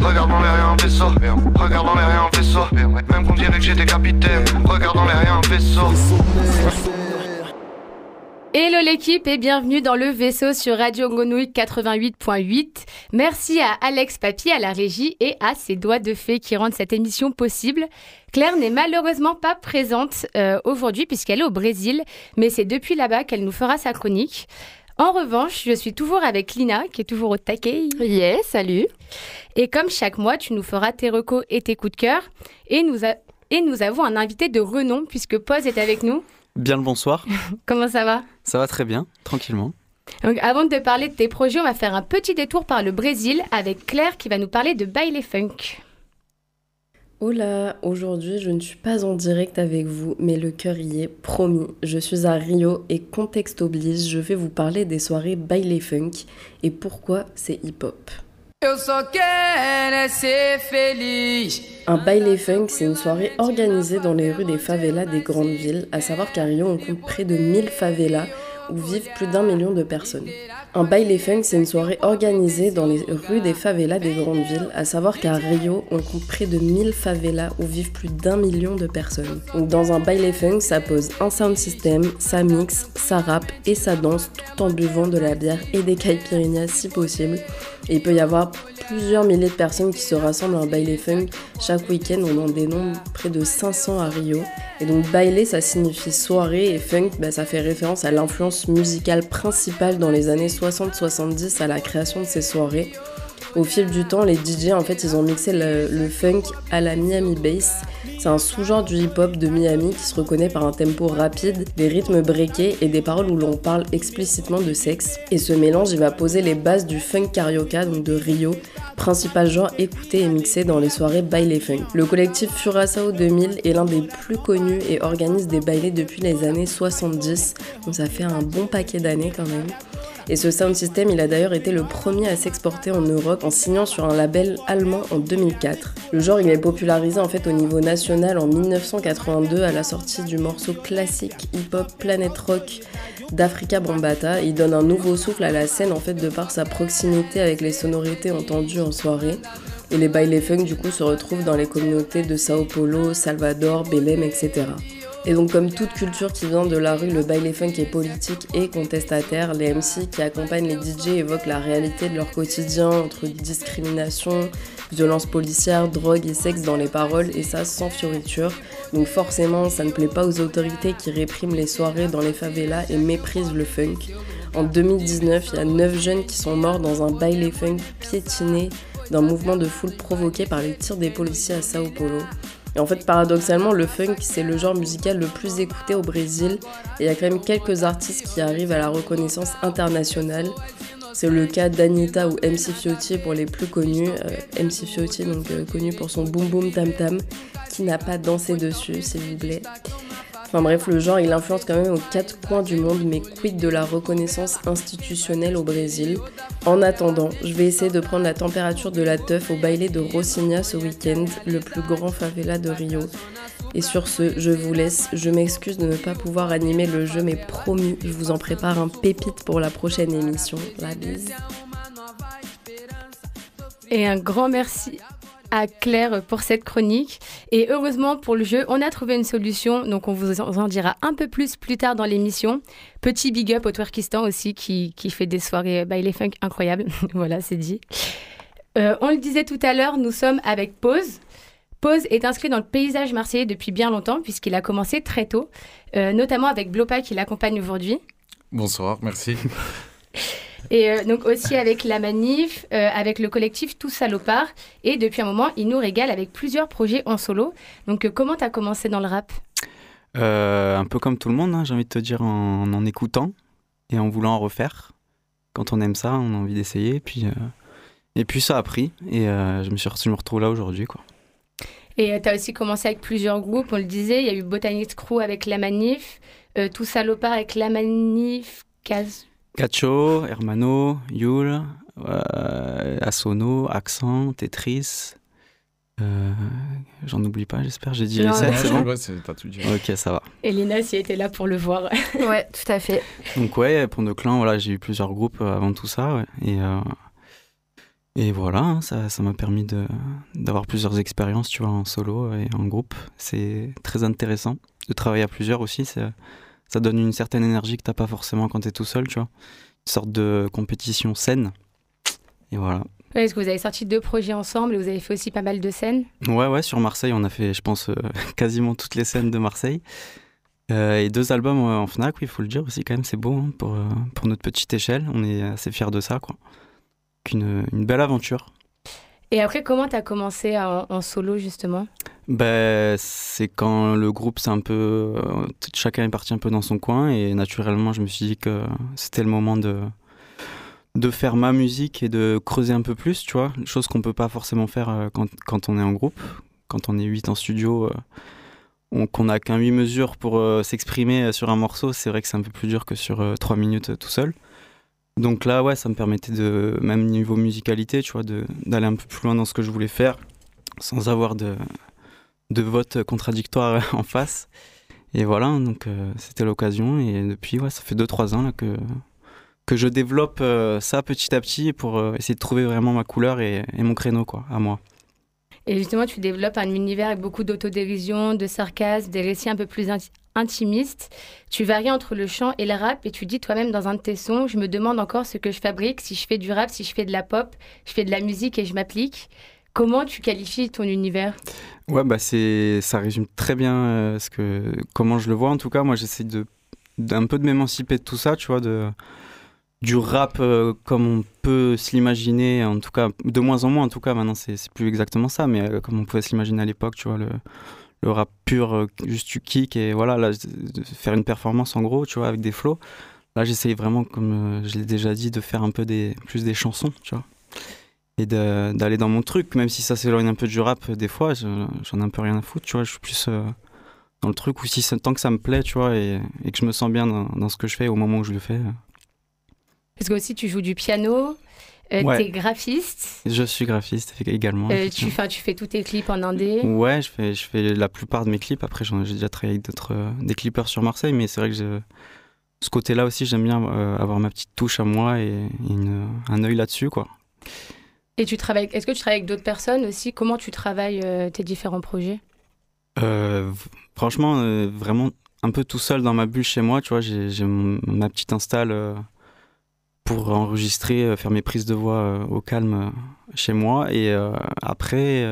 Regarde dans les rien vaisseau. Regarde dans les rien vaisseau. Même qu'on dirait que j'étais capitaine. Regarde dans les rien vaisseau. Hello l'équipe et bienvenue dans le vaisseau sur Radio Grenouille 88.8. Merci à Alex Papier à la régie et à ses doigts de fée qui rendent cette émission possible. Claire n'est malheureusement pas présente euh, aujourd'hui puisqu'elle est au Brésil, mais c'est depuis là-bas qu'elle nous fera sa chronique. En revanche, je suis toujours avec Lina, qui est toujours au taquet. Yes, salut. Et comme chaque mois, tu nous feras tes recos et tes coups de cœur. Et nous, et nous avons un invité de renom, puisque Pose est avec nous. Bien le bonsoir. Comment ça va? Ça va très bien, tranquillement. Donc, avant de te parler de tes projets, on va faire un petit détour par le Brésil avec Claire qui va nous parler de baile funk. Hola, aujourd'hui je ne suis pas en direct avec vous, mais le cœur y est, promis. Je suis à Rio et contexte oblige, je vais vous parler des soirées baile funk et pourquoi c'est hip-hop? Un baile funk, c'est une soirée organisée dans les rues des favelas des grandes villes, à savoir qu'à Rio, on compte près de 1000 favelas où vivent plus d'un million de personnes. Un baile funk, c'est une soirée organisée dans les rues des favelas des grandes villes, à savoir qu'à Rio, on compte près de 1000 favelas où vivent plus d'un million de personnes. Dans un baile funk, ça pose un sound system, ça mixe, ça rappe et ça danse tout en buvant de la bière et des caipirinhas si possible. Et il peut y avoir plusieurs milliers de personnes qui se rassemblent un baile funk. Chaque week-end, on en dénombre près de 500 à Rio. Et donc, baile, ça signifie soirée et funk, bah, ça fait référence à l'influence musicale principale dans les années 60-70 à la création de ces soirées. Au fil du temps, les DJ, en fait, ils ont mixé le, funk à la Miami Bass c'est un sous-genre du hip-hop de Miami qui se reconnaît par un tempo rapide, des rythmes breakés et des paroles où l'on parle explicitement de sexe. Et ce mélange, il va poser les bases du funk carioca, donc de Rio, principal genre écouté et mixé dans les soirées baile funk. Le collectif Furasao 2000 est l'un des plus connus et organise des bailés depuis les années 70, donc ça fait un bon paquet d'années quand même. Et ce sound system, il a d'ailleurs été le premier à s'exporter en Europe en signant sur un label allemand en 2004. Le genre, il est popularisé en fait au niveau national en 1982 à la sortie du morceau classique hip-hop Planet Rock d'Africa Bambata. Il donne un nouveau souffle à la scène en fait de par sa proximité avec les sonorités entendues en soirée. Et les baile funk du coup se retrouvent dans les communautés de Sao Paulo, Salvador, Belém, etc. Et donc comme toute culture qui vient de la rue, le baile funk est politique et contestataire. Les MC qui accompagnent les DJ évoquent la réalité de leur quotidien entre discrimination, violence policière, drogue et sexe dans les paroles et ça sans fioriture. Donc forcément ça ne plaît pas aux autorités qui répriment les soirées dans les favelas et méprisent le funk. En 2019, il y a 9 jeunes qui sont morts dans un baile funk piétiné d'un mouvement de foule provoqué par les tirs des policiers à Sao Paulo. Et en fait, paradoxalement, le funk, c'est le genre musical le plus écouté au Brésil. Et il y a quand même quelques artistes qui arrivent à la reconnaissance internationale. C'est le cas d'Anita ou MC Fiotti pour les plus connus. Euh, MC Fiotti, donc euh, connu pour son boom boom tam tam, qui n'a pas dansé dessus, s'il vous plaît. Enfin bref, le genre il influence quand même aux quatre coins du monde, mais quid de la reconnaissance institutionnelle au Brésil? En attendant, je vais essayer de prendre la température de la teuf au baile de Rocinha ce week-end, le plus grand favela de Rio. Et sur ce, je vous laisse. Je m'excuse de ne pas pouvoir animer le jeu, mais promis, je vous en prépare un pépite pour la prochaine émission. La bise. Et un grand merci à Claire pour cette chronique. Et heureusement pour le jeu, on a trouvé une solution. Donc on vous en dira un peu plus plus tard dans l'émission. Petit big up au Twerkistan aussi qui, qui fait des soirées by les funk incroyables. voilà, c'est dit. Euh, on le disait tout à l'heure, nous sommes avec Pause. Pause est inscrit dans le paysage marseillais depuis bien longtemps puisqu'il a commencé très tôt, euh, notamment avec Blopa qui l'accompagne aujourd'hui. Bonsoir, merci. Et euh, donc aussi avec la manif, euh, avec le collectif Tous Salopards. Et depuis un moment, il nous régale avec plusieurs projets en solo. Donc euh, comment tu as commencé dans le rap? Un peu comme tout le monde, hein, j'ai envie de te dire, en, en écoutant et en voulant en refaire. Quand on aime ça, on a envie d'essayer. Et puis, et puis ça a pris. Et je, me suis, je me retrouve là aujourd'hui. quoi. Et tu as aussi commencé avec plusieurs groupes, on le disait. Il y a eu Botanist Crew avec La Manif, Tous Salopards avec La Manif, Caz... Cacho, Hermano, Yul, euh, Asono, Accent, Tetris. Euh, J'en oublie pas, j'espère. J'ai dit les 7, c'est bon pas tout dit. Ok, ça va. Et Lina, si était là pour le voir. ouais, tout à fait. Donc, ouais, pour nos clans, voilà, j'ai eu plusieurs groupes avant tout ça. Ouais. Et, euh, Et voilà, hein, ça ça m'a permis de, d'avoir plusieurs expériences, tu vois, en solo et en groupe. C'est très intéressant de travailler à plusieurs aussi. Ça, ça donne une certaine énergie que t'as pas forcément quand tu es tout seul, tu vois. Une sorte de compétition saine. Et voilà. Est-ce que vous avez sorti deux projets ensemble et vous avez fait aussi pas mal de scènes Ouais, ouais, sur Marseille, on a fait, je pense, euh, quasiment toutes les scènes de Marseille. Euh, et deux albums euh, en Fnac, oui, il faut le dire aussi, quand même, c'est beau hein, pour, euh, pour notre petite échelle. On est assez fiers de ça, quoi. Une belle aventure. Et après, comment tu as commencé en, en solo justement? Ben, c'est quand le groupe, c'est un peu. euh, chacun est parti un peu dans son coin, et naturellement, je me suis dit que c'était le moment de, de faire ma musique et de creuser un peu plus, tu vois. Chose qu'on peut pas forcément faire euh, quand, quand on est en groupe. Quand on est 8 en studio, euh, on- qu'on a qu'un 8 mesures pour s'exprimer sur un morceau, c'est vrai que c'est un peu plus dur que sur 3 minutes tout seul. Donc là, ouais, ça me permettait de, même niveau musicalité, tu vois, d'aller un peu plus loin dans ce que je voulais faire, sans avoir de, de vote contradictoire en face. Et voilà, donc euh, c'était l'occasion. Et depuis, ouais, ça fait 2-3 ans là, que, que je développe euh, ça petit à petit pour euh, essayer de trouver vraiment ma couleur et, mon créneau, quoi, à moi. Et justement, tu développes un univers avec beaucoup d'autodérision, de sarcasme, des récits un peu plus inti- intimistes. Tu varies entre le chant et le rap et tu dis toi-même dans un de tes sons, je me demande encore ce que je fabrique, si je fais du rap, si je fais de la pop, je fais de la musique et je m'applique. Comment tu qualifies ton univers? Ouais, bah c'est, ça résume très bien euh, ce que, comment je le vois. En tout cas, moi, j'essaie de, d'un peu de m'émanciper de tout ça, tu vois, de, du rap euh, comme on peut se l'imaginer, en tout cas, de moins en moins, en tout cas, maintenant, c'est, plus exactement ça, mais euh, comme on pouvait se l'imaginer à l'époque, tu vois, le, le rap pur, juste tu kick et voilà, faire une performance en gros, tu vois, avec des flows. Là, j'essaye vraiment, comme je l'ai déjà dit, de faire un peu des, plus des chansons, tu vois et d'aller dans mon truc, même si ça s'éloigne un peu du rap des fois, je- j'en ai un peu rien à foutre, tu vois, je suis plus euh, dans le truc où si tant que ça me plaît, tu vois, et, et que je me sens bien dans, dans ce que je fais au moment où je le fais, euh, Parce que aussi tu joues du piano, euh, Ouais. t'es graphiste, je suis graphiste également. euh, tu, fais, tu fais tous tes clips en indé. Ouais, je fais, je fais la plupart de mes clips, après j'ai déjà travaillé avec d'autres, des clippers sur Marseille, mais c'est vrai que je- ce côté-là aussi, j'aime bien euh, avoir ma petite touche à moi et, et une- un œil là-dessus, quoi. Et tu travailles, est-ce que tu travailles avec d'autres personnes aussi? Comment tu travailles euh, tes différents projets? Euh, franchement, euh, vraiment un peu tout seul dans ma bulle chez moi, tu vois, j'ai ma petite install pour enregistrer, faire mes prises de voix au calme chez moi. Et après,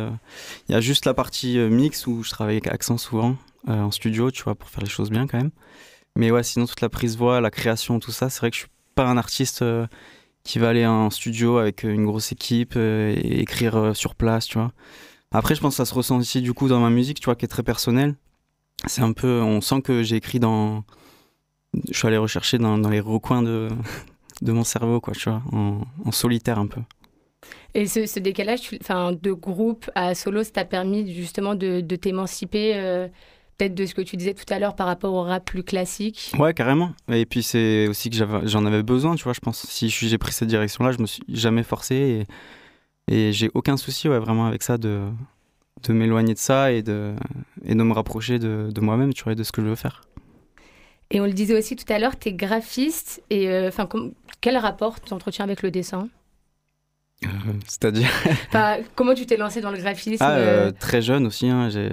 il y a juste la partie mix où je travaille avec accent souvent en studio, tu vois, pour faire les choses bien quand même. Mais ouais, sinon toute la prise voix, la création, tout ça, c'est vrai que je suis pas un artiste qui va aller en studio avec euh, une grosse équipe euh, et écrire euh, sur place, tu vois. Après, je pense que ça se ressent aussi du coup dans ma musique, tu vois, qui est très personnelle. C'est un peu, on sent que j'ai écrit dans, je suis allé rechercher dans, les recoins de, de mon cerveau, quoi, tu vois, en, solitaire un peu. Et ce, décalage tu- de groupe à solo, ça t'a permis justement de, t'émanciper peut-être de ce que tu disais tout à l'heure par rapport au rap plus classique Ouais, carrément. Et puis c'est aussi que j'en avais besoin, tu vois, je pense. Si j'ai pris cette direction-là, je me suis jamais forcé et, et j'ai aucun souci, ouais, vraiment avec ça de, de m'éloigner de ça et de, et de me rapprocher de, de moi-même, tu vois, et de ce que je veux faire. Et on le disait aussi tout à l'heure, t'es graphiste. Et euh, enfin, quel rapport tu entretiens avec le dessin? Euh, C'est-à-dire Enfin, Comment tu t'es lancé dans le graphisme Ah, euh, euh, très jeune aussi, hein, j'ai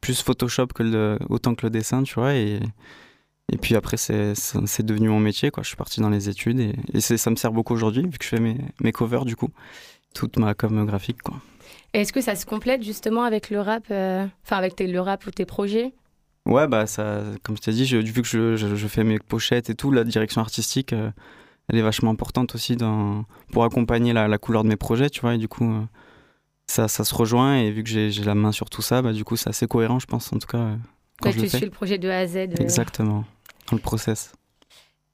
plus Photoshop que le, autant que le dessin, tu vois. Et, et puis après, c'est devenu mon métier, quoi. Je suis parti dans les études et, ça me sert beaucoup aujourd'hui, vu que je fais mes, mes covers, du coup. Toute ma com graphique, quoi. Est-ce que ça se complète justement avec le rap euh, Enfin, avec tes- le rap ou tes projets? Ouais, bah, ça, comme je t'ai dit, je- vu que je, je- je fais mes pochettes et tout, la direction artistique, elle est vachement importante aussi dans, pour accompagner la, la couleur de mes projets, tu vois. Et du coup, euh, ça, ça se rejoint. Et vu que j'ai la main sur tout ça, bah, du coup, c'est assez cohérent, je pense, en tout cas, euh, quand Toi, je tu le fais. suis le projet de A à Z. euh. Exactement, dans le process.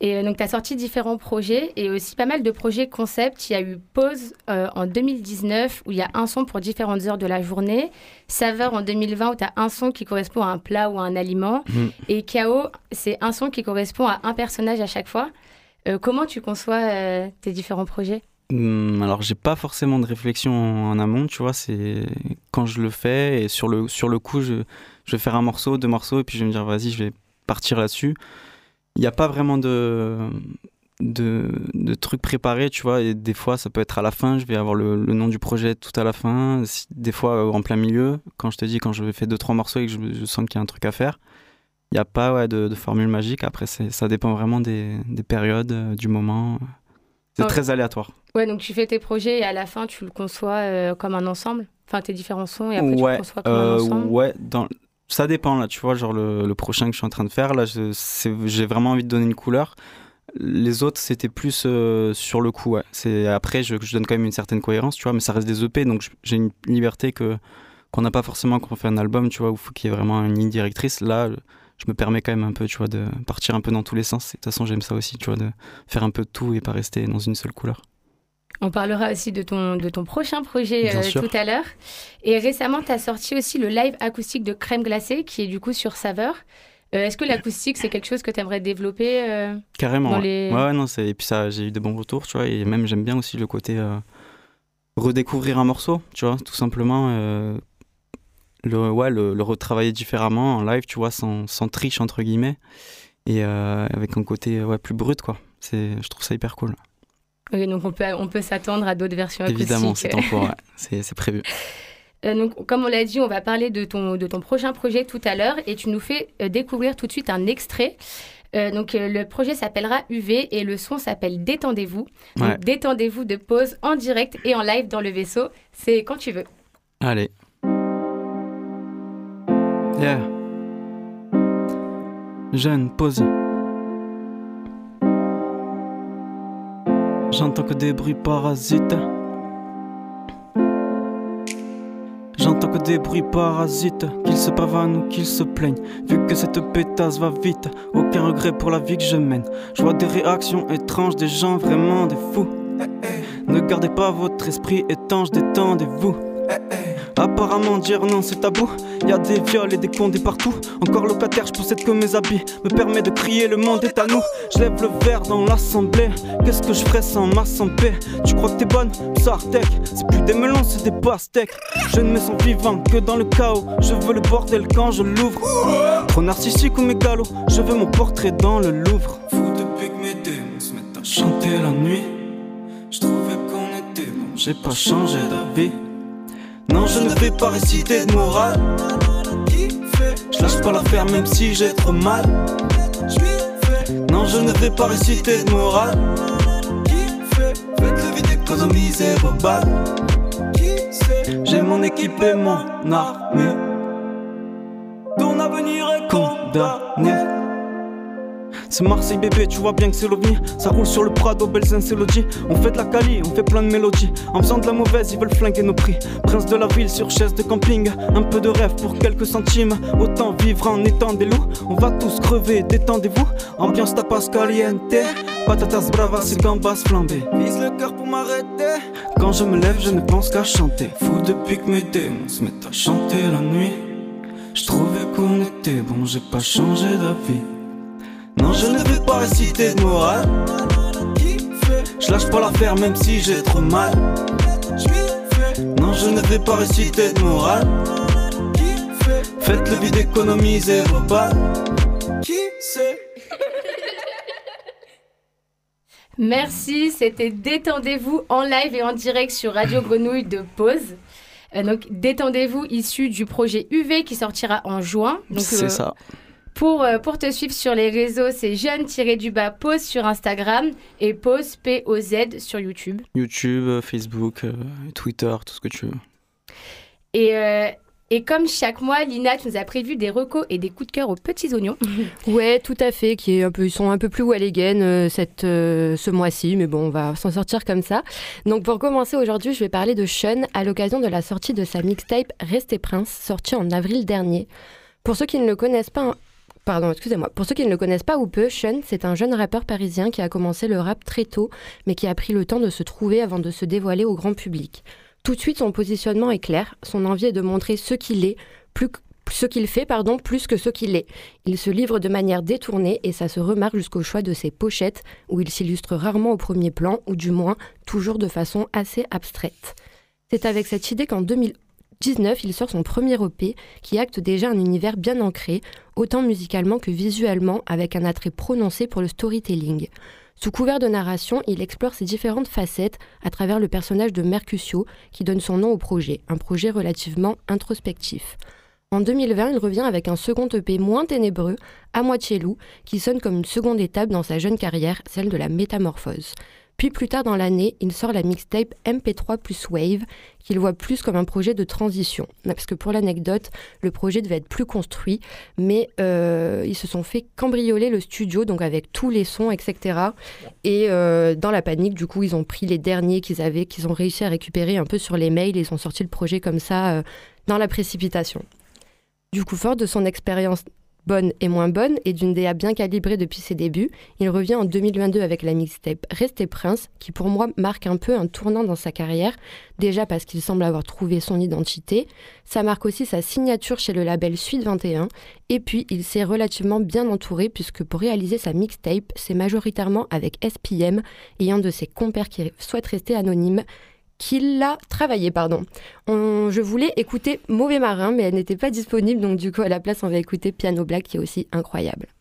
Et donc, tu as sorti différents projets et aussi pas mal de projets concept. Il y a eu Pause euh, en 2019 où il y a un son pour différentes heures de la journée. Saveur en 2020 où tu as un son qui correspond à un plat ou à un aliment. Mhm. Et Chaos, c'est un son qui correspond à un personnage à chaque fois. Euh, comment tu conçois euh, tes différents projets? Hum, alors, j'ai pas forcément de réflexion en amont, tu vois. C'est quand je le fais et sur le, sur le coup, je, je vais faire un morceau, deux morceaux, et puis je vais me dire, vas-y, je vais partir là-dessus. Il n'y a pas vraiment de, de, de, trucs préparés, tu vois. Et des fois, ça peut être à la fin. Je vais avoir le, le nom du projet tout à la fin. Des fois, en plein milieu. Quand je te dis, quand je fais deux, trois morceaux et que je sens qu'il y a un truc à faire, il n'y a pas ouais, de, de, formule magique. Après, ça dépend vraiment des, des périodes, euh, du moment. C'est très aléatoire. Ouais, donc tu fais tes projets et à la fin, tu le conçois euh, comme un ensemble Enfin, tes différents sons et après, ouais, tu le conçois comme un ensemble Ouais, dans, ça dépend là, tu vois, genre le, le, prochain que je suis en train de faire, là, j'ai vraiment envie de donner une couleur. Les autres, c'était plus euh, sur le coup, ouais. C'est, après, je, je, donne quand même une certaine cohérence, tu vois, mais ça reste des EP, donc j'ai une liberté que, qu'on n'a pas forcément quand on fait un album, tu vois, où il faut qu'il y ait vraiment une ligne directrice. Là, je me permets quand même un peu, tu vois, de partir un peu dans tous les sens. Et de toute façon, j'aime ça aussi, tu vois, de faire un peu de tout et pas rester dans une seule couleur. On parlera aussi de ton, de ton prochain projet euh, tout à l'heure. Et récemment, tu as sorti aussi le live acoustique de Crème Glacée, qui est du coup sur Saveur. Euh, Est-ce que l'acoustique, c'est quelque chose que tu aimerais développer euh, Carrément. dans ouais. les... ouais, non. Et puis ça, j'ai eu de bons retours, tu vois. Et même, j'aime bien aussi le côté redécouvrir un morceau, tu vois, tout simplement. Le, ouais, le, le retravailler différemment en live, tu vois, sans, sans triche, entre guillemets. Et euh, avec un côté ouais, plus brut, quoi. Je trouve ça hyper cool. Oui, donc on peut, on peut s'attendre à d'autres versions. Évidemment, c'est en cours, c'est, prévu. Euh, donc, comme on l'a dit, on va parler de ton, de ton prochain projet tout à l'heure et tu nous fais euh, découvrir tout de suite un extrait. Euh, donc, euh, le projet s'appellera UV et le son s'appelle Détendez-vous. Ouais. Détendez-vous de pause en direct et en live dans le vaisseau. C'est quand tu veux. Allez. Yeah. Jeune, pause. J'entends que des bruits parasites. J'entends que des bruits parasites, qu'ils se pavanent ou qu'ils se plaignent. Vu que cette pétasse va vite, aucun regret pour la vie que je mène. Je vois des réactions étranges, des gens vraiment des fous. Ne gardez pas votre esprit étanche, détendez-vous. Apparemment dire non c'est tabou. Y a des viols et des condés partout. Encore locataire je possède que mes habits. Me permet de crier le monde est à nous. Je lève le verre dans l'assemblée. Qu'est-ce que je ferais sans ma santé? Tu crois que t'es bonne? Sartec C'est plus des melons c'est des pastèques. Je ne me sens vivant que dans le chaos. Je veux le bordel quand je l'ouvre. Trop narcissique ou mégalo Je veux mon portrait dans le Louvre. Fou depuis que mes démons se mettent à chanter la nuit. Je trouvais qu'on était bon J'ai pas changé d'avis non, je ne vais pas réciter de morale. Je lâche pas l'affaire même si j'ai trop mal. Non, je ne vais pas réciter de morale. Faites le vide, économisez vos balles. J'ai mon équipe et mon armée. Ton avenir est condamné. C'est Marseille bébé, tu vois bien que c'est l'OVNI. Ça roule sur le Prado, Belzin, c'est On fait de la Cali, on fait plein de mélodies. En faisant de la mauvaise, ils veulent flinguer nos prix. Prince de la ville sur chaise de camping. Un peu de rêve pour quelques centimes. Autant vivre en étant des loups. On va tous crever, détendez-vous. Ambiance tapas caliente. Patatas bravas, c'est gambas flambées. Vise le cœur pour m'arrêter. Quand je me lève, je ne pense qu'à chanter. Fou depuis que mes démons se mettent à chanter la nuit. Je trouvais qu'on était bon, j'ai pas changé d'avis non, je ne vais pas réciter de morale. Je lâche pas l'affaire même si j'ai trop mal. Non, je ne vais pas réciter de morale. Faites le vide, économisez vos balles. Qui sait Merci, c'était Détendez-vous en live et en direct sur Radio Grenouille de Pause. Euh, donc, Détendez-vous, issu du projet UV qui sortira en juin. C'est euh, ça. Pour, euh, pour te suivre sur les réseaux, c'est jeune-du-bas pause sur Instagram et pause P-O-Z sur YouTube. YouTube, euh, Facebook, euh, Twitter, tout ce que tu veux. Et, euh, et comme chaque mois, Lina, tu nous as prévu des recos et des coups de cœur aux petits oignons. Ouais, tout à fait, qui est un peu, ils sont un peu plus Walligan euh, cette, euh, ce mois-ci, mais bon, on va s'en sortir comme ça. Donc pour commencer aujourd'hui, je vais parler de Sean à l'occasion de la sortie de sa mixtape Restez Prince, sortie en avril dernier. Pour ceux qui ne le connaissent pas, pardon, excusez-moi, pour ceux qui ne le connaissent pas ou peu, Sean, c'est un jeune rappeur parisien qui a commencé le rap très tôt, mais qui a pris le temps de se trouver avant de se dévoiler au grand public. Tout de suite, son positionnement est clair, son envie est de montrer ce qu'il est, ce qu'il fait, pardon, plus que ce qu'il est. Il se livre de manière détournée et ça se remarque jusqu'au choix de ses pochettes, où il s'illustre rarement au premier plan, ou du moins toujours de façon assez abstraite. C'est avec cette idée qu'en 2019, il sort son premier EP, qui acte déjà un univers bien ancré, autant musicalement que visuellement, avec un attrait prononcé pour le storytelling. Sous couvert de narration, il explore ses différentes facettes à travers le personnage de Mercutio qui donne son nom au projet, un projet relativement introspectif. En 2020, il revient avec un second EP moins ténébreux, à moitié loup, qui sonne comme une seconde étape dans sa jeune carrière, celle de la métamorphose. Puis plus tard dans l'année, il sort la mixtape MP3 plus Wave, qu'il voit plus comme un projet de transition. Parce que pour l'anecdote, le projet devait être plus construit, mais euh, ils se sont fait cambrioler le studio, donc avec tous les sons, etc. Et euh, dans la panique, du coup, ils ont pris les derniers qu'ils avaient, qu'ils ont réussi à récupérer un peu sur les mails, et ils ont sorti le projet comme ça, euh, dans la précipitation. Du coup, fort de son expérience bonne et moins bonne et d'une DA bien calibrée depuis ses débuts, il revient en 2022 avec la mixtape Restez Prince, qui pour moi marque un peu un tournant dans sa carrière, déjà parce qu'il semble avoir trouvé son identité, ça marque aussi sa signature chez le label Suite 21, et puis il s'est relativement bien entouré puisque pour réaliser sa mixtape, c'est majoritairement avec SPM et un de ses compères qui souhaite rester anonyme, qu'il a travaillé. Pardon. je voulais écouter Mauvais Marin, mais elle n'était pas disponible, donc du coup, à la place, on va écouter Piano Black, qui est aussi incroyable.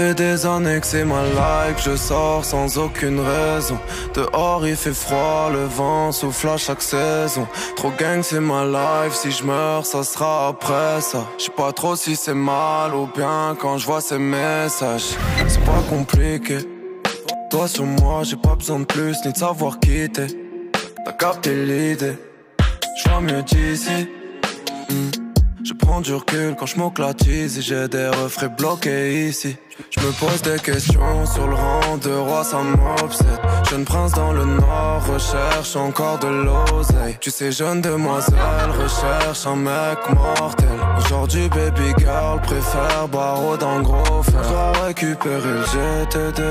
Fait des années que c'est ma life, je sors sans aucune raison. Dehors il fait froid, le vent souffle à chaque saison. Trop gang c'est ma life, si je meurs ça sera après ça. Je sais pas trop si c'est mal ou bien quand je vois ces messages. C'est pas compliqué. Toi sur moi, j'ai pas besoin de plus ni de savoir quitter. T'as capté l'idée, je mieux d'ici. Hmm. Je prends du recul quand je m'oclatise et j'ai des refrains bloqués ici. Je me pose des questions sur le rang de roi, ça m'obsède. Jeune prince dans le nord, recherche encore de l'oseille. Tu sais, jeune demoiselle, recherche un mec mortel. Aujourd'hui, baby girl, préfère barreau dans gros fer. Récupérer le GTD.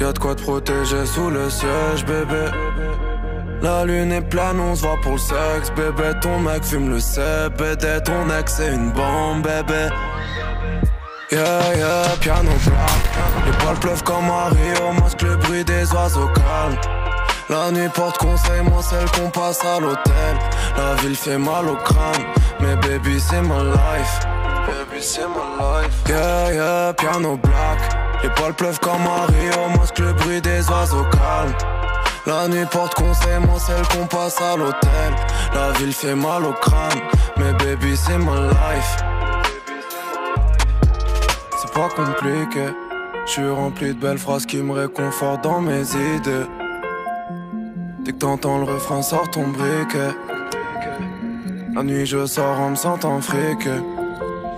Y'a de quoi te protéger sous le siège, bébé. La lune est pleine, on se voit pour le sexe, bébé. Ton mec fume le CBD, ton ex c'est une bombe, bébé. Yeah, yeah, piano black. Les balles pleuvent comme à Rio, masque le bruit des oiseaux calmes. La nuit porte conseil, moi celle qu'on passe à l'hôtel. La ville fait mal au crâne, mais baby c'est ma life. Baby c'est ma life. Yeah, yeah, piano black. Les balles pleuvent comme à Rio, masque le bruit des oiseaux calmes. La nuit porte conseil, moi celle qu'on passe à l'hôtel. La ville fait mal au crâne, mais baby c'est ma life pas compliqué. Je suis rempli de belles phrases qui me réconfortent dans mes idées. Dès que t'entends le refrain, sort ton briquet. La nuit, je sors en me sentant friqué.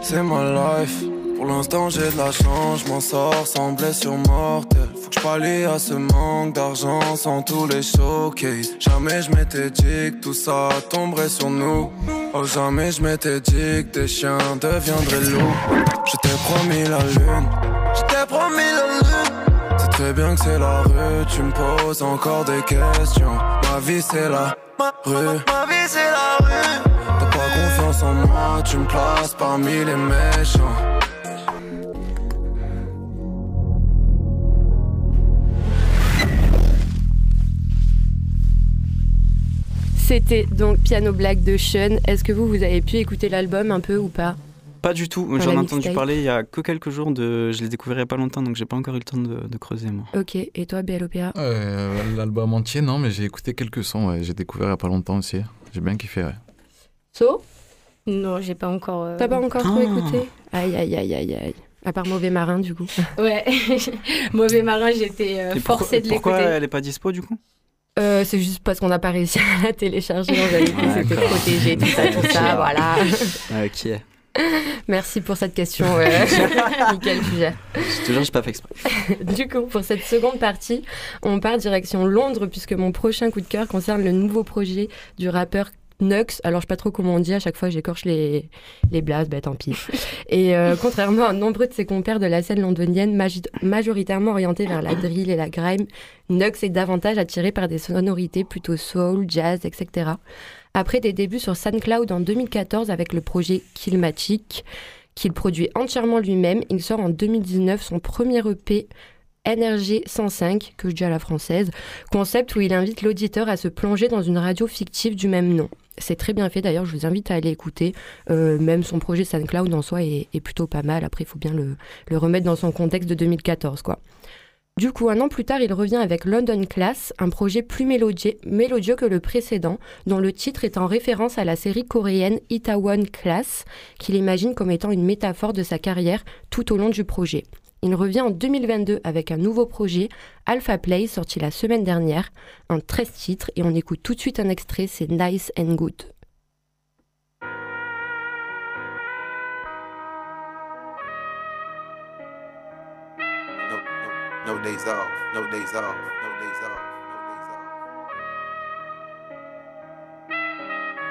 C'est ma life. Pour l'instant, j'ai de la chance, je m'en sors sans blessure mortelle. Faut que à ce manque d'argent sans tous les choquer. Jamais je m'étais dit que tout ça tomberait sur nous. Oh, jamais je m'étais dit que des chiens deviendraient loups. Je t'ai promis la lune. Je t'ai promis la lune. C'est très bien que c'est la rue. Tu me poses encore des questions. Ma vie c'est la rue. Ma, vie c'est la rue. T'as pas confiance en moi. Tu me places parmi les méchants. C'était donc Piano Black de Sean. Est-ce que vous, vous avez pu écouter l'album un peu ou pas Pas du tout. J'en ai entendu parler il y a que quelques jours. De... Je l'ai découvert il n'y a pas longtemps, donc j'ai pas encore eu le temps de, creuser, moi. Ok. Et toi, BLOPA euh, L'album entier, non, mais j'ai écouté quelques sons. J'ai découvert il n'y a pas longtemps aussi. J'ai bien kiffé. Ouais. So? Non, j'ai pas encore. Euh... T'as pas encore tout ah. écouté? Aïe, aïe, aïe, aïe, aïe. À part Mauvais Marin, du coup. Ouais, Mauvais Marin, j'étais euh, forcée de l'écouter. Pourquoi elle est pas dispo, du coup? Euh, c'est juste parce qu'on n'a pas réussi à la télécharger. On avait dit c'était protégé, tout ça, tout ça, voilà. Ok. Merci pour cette question. Nickel sujet. Toujours, je pas fait exprès. du coup, pour cette seconde partie, on part direction Londres puisque mon prochain coup de cœur concerne le nouveau projet du rappeur Nux, alors je sais pas trop comment on dit, à chaque fois j'écorche les, les blases, bah tant pis. Et euh, contrairement à nombreux de ses compères de la scène londonienne, majoritairement orientés vers la drill et la grime, Nux est davantage attiré par des sonorités plutôt soul, jazz, etc. Après des débuts sur SoundCloud en 2014 avec le projet Killmatic, qu'il produit entièrement lui-même, il sort en 2019 son premier EP NRG 105, que je dis à la française, concept où il invite l'auditeur à se plonger dans une radio fictive du même nom. C'est très bien fait d'ailleurs, je vous invite à aller écouter. Euh, même son projet SoundCloud en soi est, plutôt pas mal. Après, il faut bien le, remettre dans son contexte de 2014. quoi. Du coup, un an plus tard, il revient avec London Class, un projet plus mélodieux, que le précédent, dont le titre est en référence à la série coréenne Itaewon Class, qu'il imagine comme étant une métaphore de sa carrière tout au long du projet. Il revient en 2022 avec un nouveau projet, Alpha Play, sorti la semaine dernière, un 13 titres, et on écoute tout de suite un extrait, c'est Nice and Good. No days off, no days off, no days off, no days off.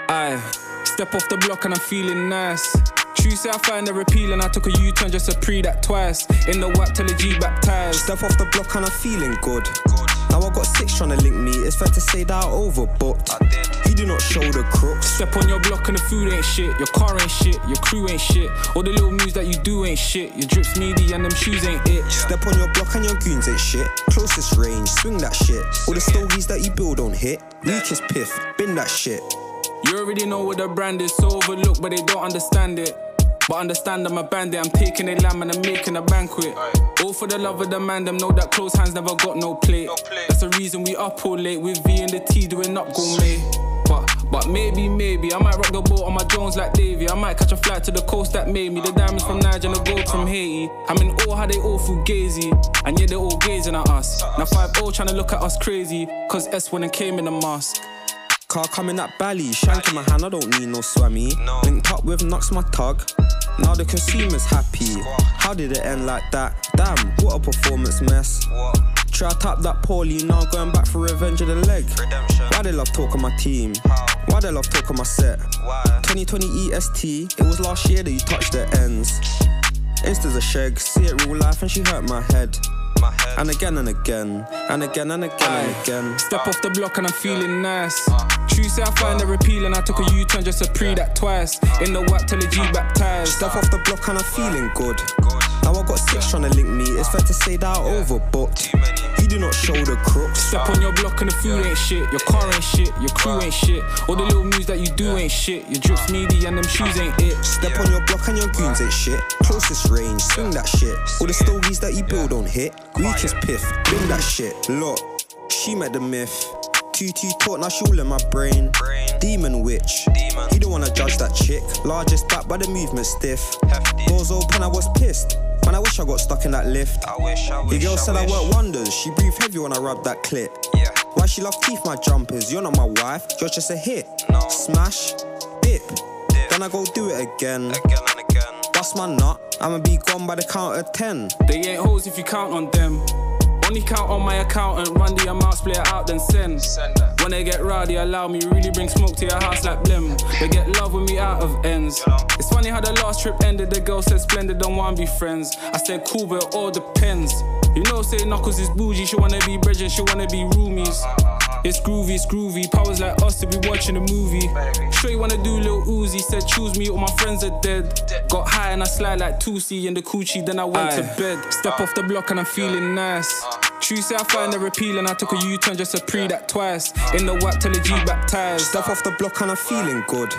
I step off the block and I'm feeling nice. Tuesday I find her appealing. I took a U-turn just to pre that twice. In the whack till the G baptized. Step off the block and I'm feeling good. good. Now I got six trying to link me. It's fair to say that I overbooked. I You do not show the crooks. Step on your block and the food ain't shit. Your car ain't shit. Your crew ain't shit. All the little moves that you do ain't shit. Your drips needy and them shoes ain't it. Step on your block and your goons ain't shit. Closest range, swing that shit. All the stogies that you build don't hit. Weakest piff, bin that shit. You already know what the brand is, so overlooked, but they don't understand it. But understand I'm a bandit, I'm taking a lamb and I'm making a banquet. All for the love of the man, them know that close hands never got no plate. That's the reason we up all late with V and the T doing up gourmet. But, but maybe, maybe I might rock the boat on my Jones like Davy. I might catch a flight to the coast that made me. The diamonds from Niger and the gold from Haiti. I'm in awe how they all feel gazy. And yeah, they're all gazing at us. Now 5 0 trying to look at us crazy. Cause S when it came in a mask. Car coming at Bally, shank in my hand, I don't need no swammy. No. Linked up with Knox, my tug. Now the consumer's happy. How did it end like that? Damn, what a performance mess. What? Try to tap that poorly, now going back for revenge of the leg. Redemption. Why they love talking my team? How? Why they love talking my set? Why? 2020 EST, it was last year that you touched the ends. Insta's a shag, see it real life and she hurt my head. And again and again, and again and again Aye. and again. Step off the block and I'm feeling nice. Uh. Tuesday I find her and I took a U-turn just to pre that twice. In the whack till the G baptized. Step off the block and I'm feeling good. Now I got six trying to link me, it's fair to say that I overbooked. You do not show the crooks. Step on your block and the food ain't shit, your car ain't shit, your crew ain't shit. All the little moves that you do ain't shit, your drips meaty and them shoes ain't it. Step on your block and your goons ain't shit. Closest range, swing that shit. All the stories that you build on hit. Weakest piff, bring that shit. Look, she met the myth. QT talk, now she all in my brain. Demon witch. Demon. You don't wanna judge that chick. Largest back, but the movement stiff. Doors open, I was pissed. Man, I wish I got stuck in that lift. I wish, I wish. Your girl I said wish. I work wonders. She breathe heavy when I rub that clit. Yeah. Why she love teeth, my jumpers? You're not my wife, you're just a hit. No. Smash, dip. dip. Then I go do it again. Again and again. Bust my nut, I'ma be gone by the count of ten. They ain't hoes if you count on them. Only count on my accountant, run the amount, split it out, then send. send when they get rowdy, allow me, really bring smoke to your house like blim. They get love with me out of ends. It's funny how the last trip ended, the girl said splendid, don't wanna be friends. I said cool, but it all depends. You know, say Knuckles is bougie, she wanna be bridging, she wanna be roomies. It's groovy, it's groovy. Powers like us to be watching a movie. Sure you wanna do little Uzi, said choose me, all my friends are dead. Got high and I slide like Tusi in the coochie, then I went Aye. to bed. Step off the block and I'm feeling nice. Tuesday I find her and I took a U-turn just to pre that twice. In the whack till the G baptized. Step off the block and I'm feeling good.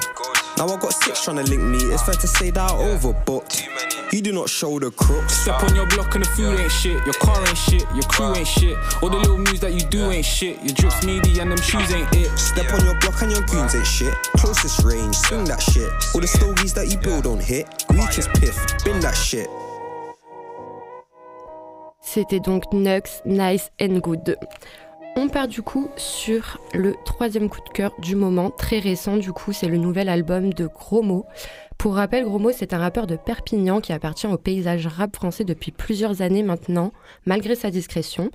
Now I got six trying to link me, it's fair to say that I overbooked. You do not show the crooks. Step on your block and the food ain't shit, your car ain't shit, your crew ain't shit. All the little moves that you do ain't shit, your drips meaty and them shoes ain't it. Step on your block and your goons ain't shit. Closest range, swing that shit. All the stogies that you build on hit. Weakest piff, bin that shit. C'était donc Nux, Nice and Good. On part du coup sur le troisième coup de cœur du moment, très récent du coup, c'est le nouvel album de Gros. Pour rappel, Gros Mots, c'est un rappeur de Perpignan qui appartient au paysage rap français depuis plusieurs années maintenant, malgré sa discrétion.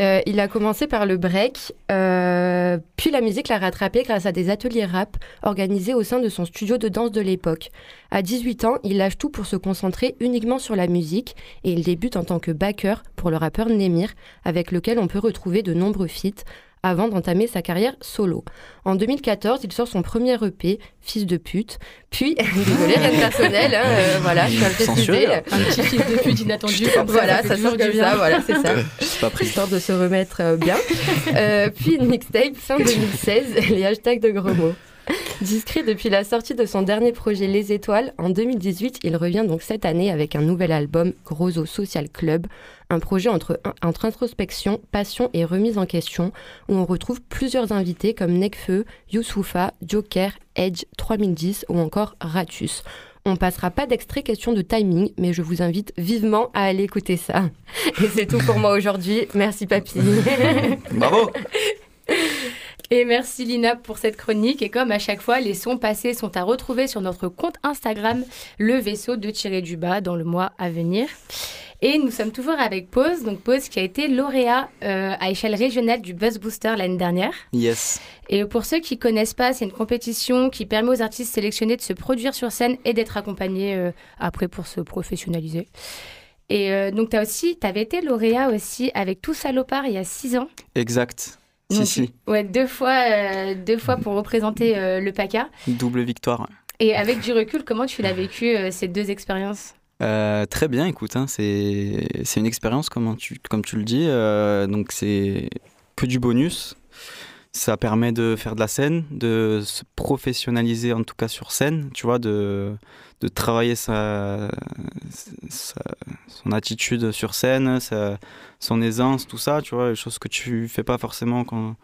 Euh, il a commencé par le break, euh, puis la musique l'a rattrapé grâce à des ateliers rap organisés au sein de son studio de danse de l'époque. À 18 ans, il lâche tout pour se concentrer uniquement sur la musique et il débute en tant que backer pour le rappeur Nemir, avec lequel on peut retrouver de nombreux feats, avant d'entamer sa carrière solo. En 2014, il sort son premier EP, Fils de pute, puis, désolé, rien de personnel, hein, euh, voilà, je suis un petit fils de pute inattendu. voilà, ça, sort comme ça, voilà, c'est ça. pas pris. Histoire de se remettre euh, bien. Euh, puis une mixtape fin 2016, les hashtags de gros mots. Discret depuis la sortie de son dernier projet Les Étoiles, en 2018, il revient donc cette année avec un nouvel album, Grosso Social Club, un projet entre, entre introspection, passion et remise en question, où on retrouve plusieurs invités comme Nekfeu, Youssoufa, Joker, Edge 3010 ou encore Ratus. On passera pas d'extrait question de timing, mais je vous invite vivement à aller écouter ça. Et c'est tout pour moi aujourd'hui. Merci papy. Bravo. Et merci Lina pour cette chronique. Et comme à chaque fois, les sons passés sont à retrouver sur notre compte Instagram, le vaisseau de tirer du bas, dans le mois à venir. Et nous sommes toujours avec Pause, donc Pause qui a été lauréat euh, à échelle régionale du Buzz Booster l'année dernière. Yes. Et pour ceux qui connaissent pas, c'est une compétition qui permet aux artistes sélectionnés de se produire sur scène et d'être accompagnés euh, après pour se professionnaliser. Et euh, donc, tu aussi, avais été lauréat aussi avec Tout Salopard il y a six ans. Exact. Si, si. Ouais, deux fois, deux fois pour représenter le PACA. Double victoire. Et avec du recul, comment tu l'as vécu ces deux expériences? Euh, très bien, écoute, hein, c'est une expérience comme tu, comme tu le dis, euh, donc c'est que du bonus. Ça permet de faire de la scène, de se professionnaliser en tout cas sur scène, tu vois, de, de travailler sa, son attitude sur scène, son aisance, tout ça, tu vois, les choses que tu fais pas forcément quand,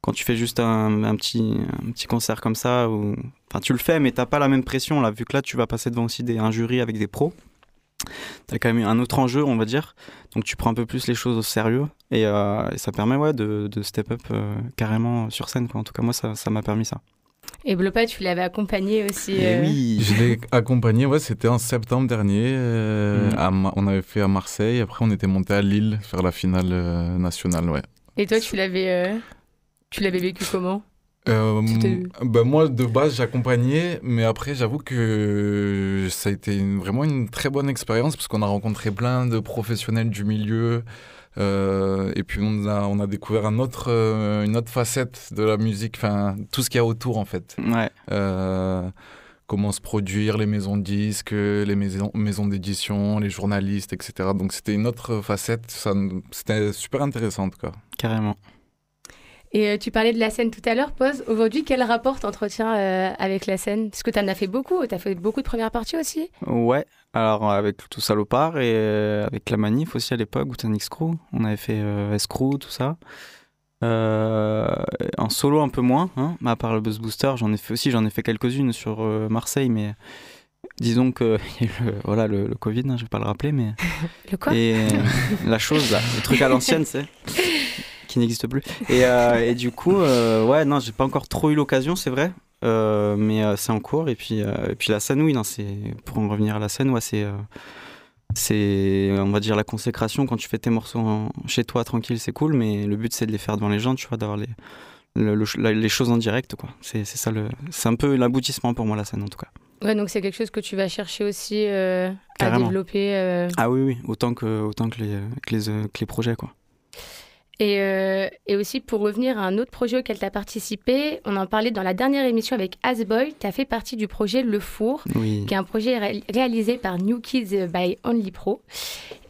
quand tu fais juste un, petit, un petit concert comme ça. Ou... Enfin, tu le fais, mais t'as pas la même pression, là, vu que là, tu vas passer devant aussi des, un jury avec des pros tu as quand même un autre enjeu, on va dire. Donc tu prends un peu plus les choses au sérieux et, euh, ça permet ouais, de, de step up euh, carrément sur scène. Quoi. En tout cas, moi, ça m'a permis ça. Et Blopa, tu l'avais accompagné aussi euh, Oui, je l'ai accompagné, ouais, c'était en septembre dernier. Mm. on avait fait à Marseille, après on était monté à Lille faire la finale nationale. Ouais. Et toi, tu l'avais tu l'avais vécu comment? Euh, ben moi, de base, j'accompagnais, mais après, j'avoue que ça a été vraiment une très bonne expérience parce qu'on a rencontré plein de professionnels du milieu. Euh, et puis, on a, on a découvert un autre, euh, une autre facette de la musique, enfin, tout ce qu'il y a autour, en fait. Ouais. comment se produire, les maisons de disques, les maisons, maisons d'édition, les journalistes, etc. Donc, c'était une autre facette. C'était super intéressant, quoi. Carrément. Et euh, tu parlais de la scène tout à l'heure, Pose. Aujourd'hui, quel rapport t'entretiens euh, avec la scène? Parce que tu en as fait beaucoup, tu as fait beaucoup de premières parties aussi Ouais, alors avec tout Salopard et euh, avec la Manif aussi à l'époque, Guten X-Crew. On avait fait S-Crew, tout ça. en solo un peu moins, hein, à part le Buzz Booster, j'en ai fait aussi, j'en ai fait quelques-unes sur Marseille, mais disons que y a eu le, voilà, le, Covid, hein, je vais pas le rappeler, mais... le quoi? Et la chose, là, le truc à l'ancienne, c'est qui n'existe plus. Et, euh, et, du coup, euh, ouais, non, j'ai pas encore trop eu l'occasion, c'est vrai. Euh, mais c'est en cours. Et puis, et puis la scène, oui, non, pour en revenir à la scène, ouais, c'est c'est on va dire la consécration. Quand tu fais tes morceaux chez toi tranquille c'est cool. Mais le but c'est de les faire devant les gens tu vois d'avoir les les choses en direct quoi. C'est ça le c'est un peu l'aboutissement pour moi la scène en tout cas. Ouais donc c'est quelque chose que tu vas chercher aussi à développer ah oui oui. Autant que autant que les que les, que les projets quoi et, et, aussi pour revenir à un autre projet auquel tu as participé, on en parlait dans la dernière émission avec Asboy, tu as fait partie du projet Le Four, qui est un projet réalisé par New Kids by Only Pro.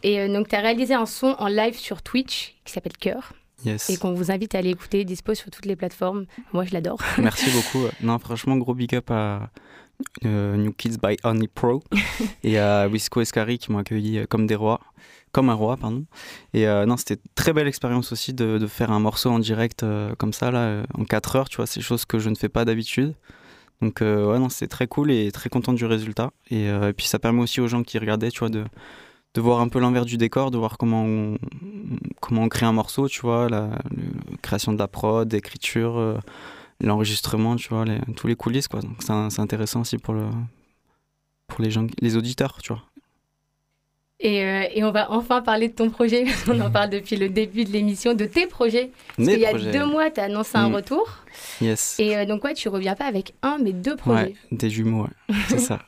Et euh, donc tu as réalisé un son en live sur Twitch qui s'appelle Cœur. Yes. Et qu'on vous invite à aller écouter, dispo sur toutes les plateformes. Moi, je l'adore. Merci beaucoup. Non, franchement, gros big up à euh, New Kids by Only Pro et à Wisco Escari qui m'ont accueilli euh, comme des rois comme un roi, pardon. Et euh, non, c'était très belle expérience aussi de, faire un morceau en direct euh, comme ça, là, euh, en 4 heures, tu vois, c'est chose que je ne fais pas d'habitude. Donc, ouais, non, c'est très cool et très content du résultat. Et, puis, ça permet aussi aux gens qui regardaient, tu vois, de, de voir un peu l'envers du décor, de voir comment on, comment on crée un morceau, tu vois, la, création de la prod, l'écriture, l'enregistrement, tu vois, tous les coulisses, quoi. Donc, c'est intéressant aussi pour, pour les, gens, les auditeurs, tu vois. Euh, et, on va enfin parler de ton projet. on en parle depuis le début de l'émission, de tes projets. Parce qu'il y a deux mois, tu as annoncé un mm. retour. Yes. Et euh, donc, ouais, tu reviens pas avec un, mais deux projets. Ouais, des jumeaux, ouais. c'est ça.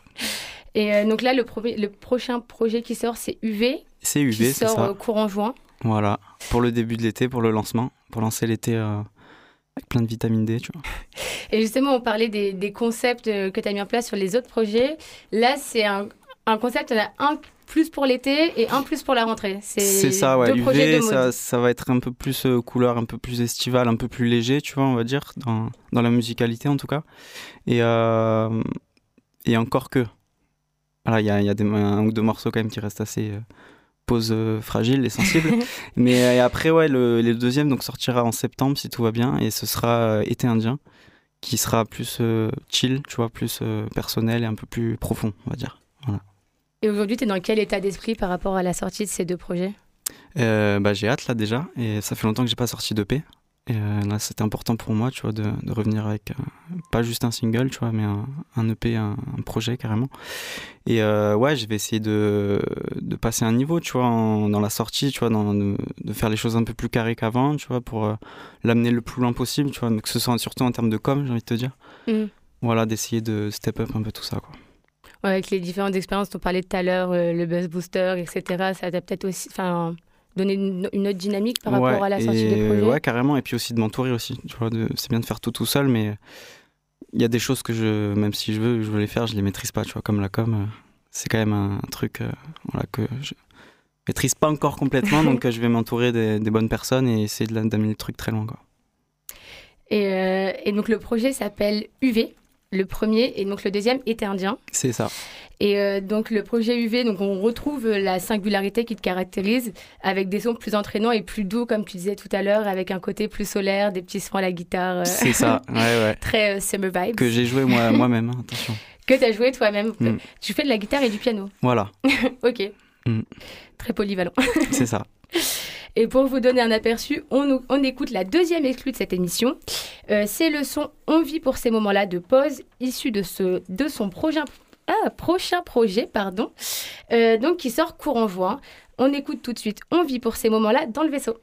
Et euh, donc là, le, le prochain projet qui sort, c'est UV. C'est UV, c'est ça. Qui sort courant juin. Voilà, pour le début de l'été, pour le lancement, pour lancer l'été avec plein de vitamine D, tu vois. Et justement, on parlait des, des concepts que tu as mis en place sur les autres projets. Là, c'est un, un concept, en a un plus pour l'été et un plus pour la rentrée. C'est ça, ouais. UV, ça, ça, va être un peu plus euh, couleur, un peu plus estival, un peu plus léger, tu vois, on va dire, dans, dans la musicalité en tout cas. Et, euh, et encore que. Voilà, il y a, y a des, un ou deux morceaux quand même qui restent assez euh, pause euh, fragile et sensible. Mais après, ouais, le, le, deuxième donc, sortira en septembre si tout va bien et ce sera Été Indien qui sera plus chill, tu vois, plus personnel et un peu plus profond, on va dire. Et aujourd'hui, tu es dans quel état d'esprit par rapport à la sortie de ces deux projets? Euh, bah, J'ai hâte là déjà, et ça fait longtemps que j'ai pas sorti d'EP. Et euh, là, c'était important pour moi, tu vois, de, de revenir avec euh, pas juste un single, tu vois, mais un, un EP, un, projet carrément. Et euh, ouais, je vais essayer de, de, passer un niveau, tu vois, dans la sortie, tu vois, dans, de, de, faire les choses un peu plus carrées qu'avant, tu vois, pour l'amener le plus loin possible, tu vois, que ce soit surtout en termes de com, j'ai envie de te dire. Mmh. Voilà, d'essayer de step up un peu tout ça, quoi avec les différentes expériences dont on parlait tout à l'heure, euh, le buzz booster, etc., ça t'a peut-être aussi donné une, une, autre dynamique par rapport à la sortie des projets Ouais, carrément. Et puis aussi de m'entourer aussi. Tu vois, c'est bien de faire tout tout seul, mais il y a des choses que je, même si je veux, je veux les faire, je les maîtrise pas. Tu vois, comme la com, euh, c'est quand même un, truc euh, voilà, que je maîtrise pas encore complètement, donc je vais m'entourer des, des, bonnes personnes et essayer d'amener le truc très loin. Quoi. Et, et donc le projet s'appelle UV le premier et donc le deuxième était indien. C'est ça. Et euh, donc le projet UV, donc on retrouve la singularité qui te caractérise avec des sons plus entraînants et plus doux comme tu disais tout à l'heure, avec un côté plus solaire, des petits sons à la guitare. Euh, C'est ça, ouais, ouais. très euh, summer vibes. Que j'ai joué moi, moi-même, hein, attention. Que tu as joué toi-même. Mm. Tu fais de la guitare et du piano. Voilà. ok. Mm. Très polyvalent. C'est ça. Et pour vous donner un aperçu, on, écoute la deuxième exclue de cette émission. Euh, c'est le son On vit pour ces moments-là de pause, issu de, son prochain, ah, projet, pardon, euh, donc qui sort courant juin. On écoute tout de suite On vit pour ces moments-là dans le vaisseau.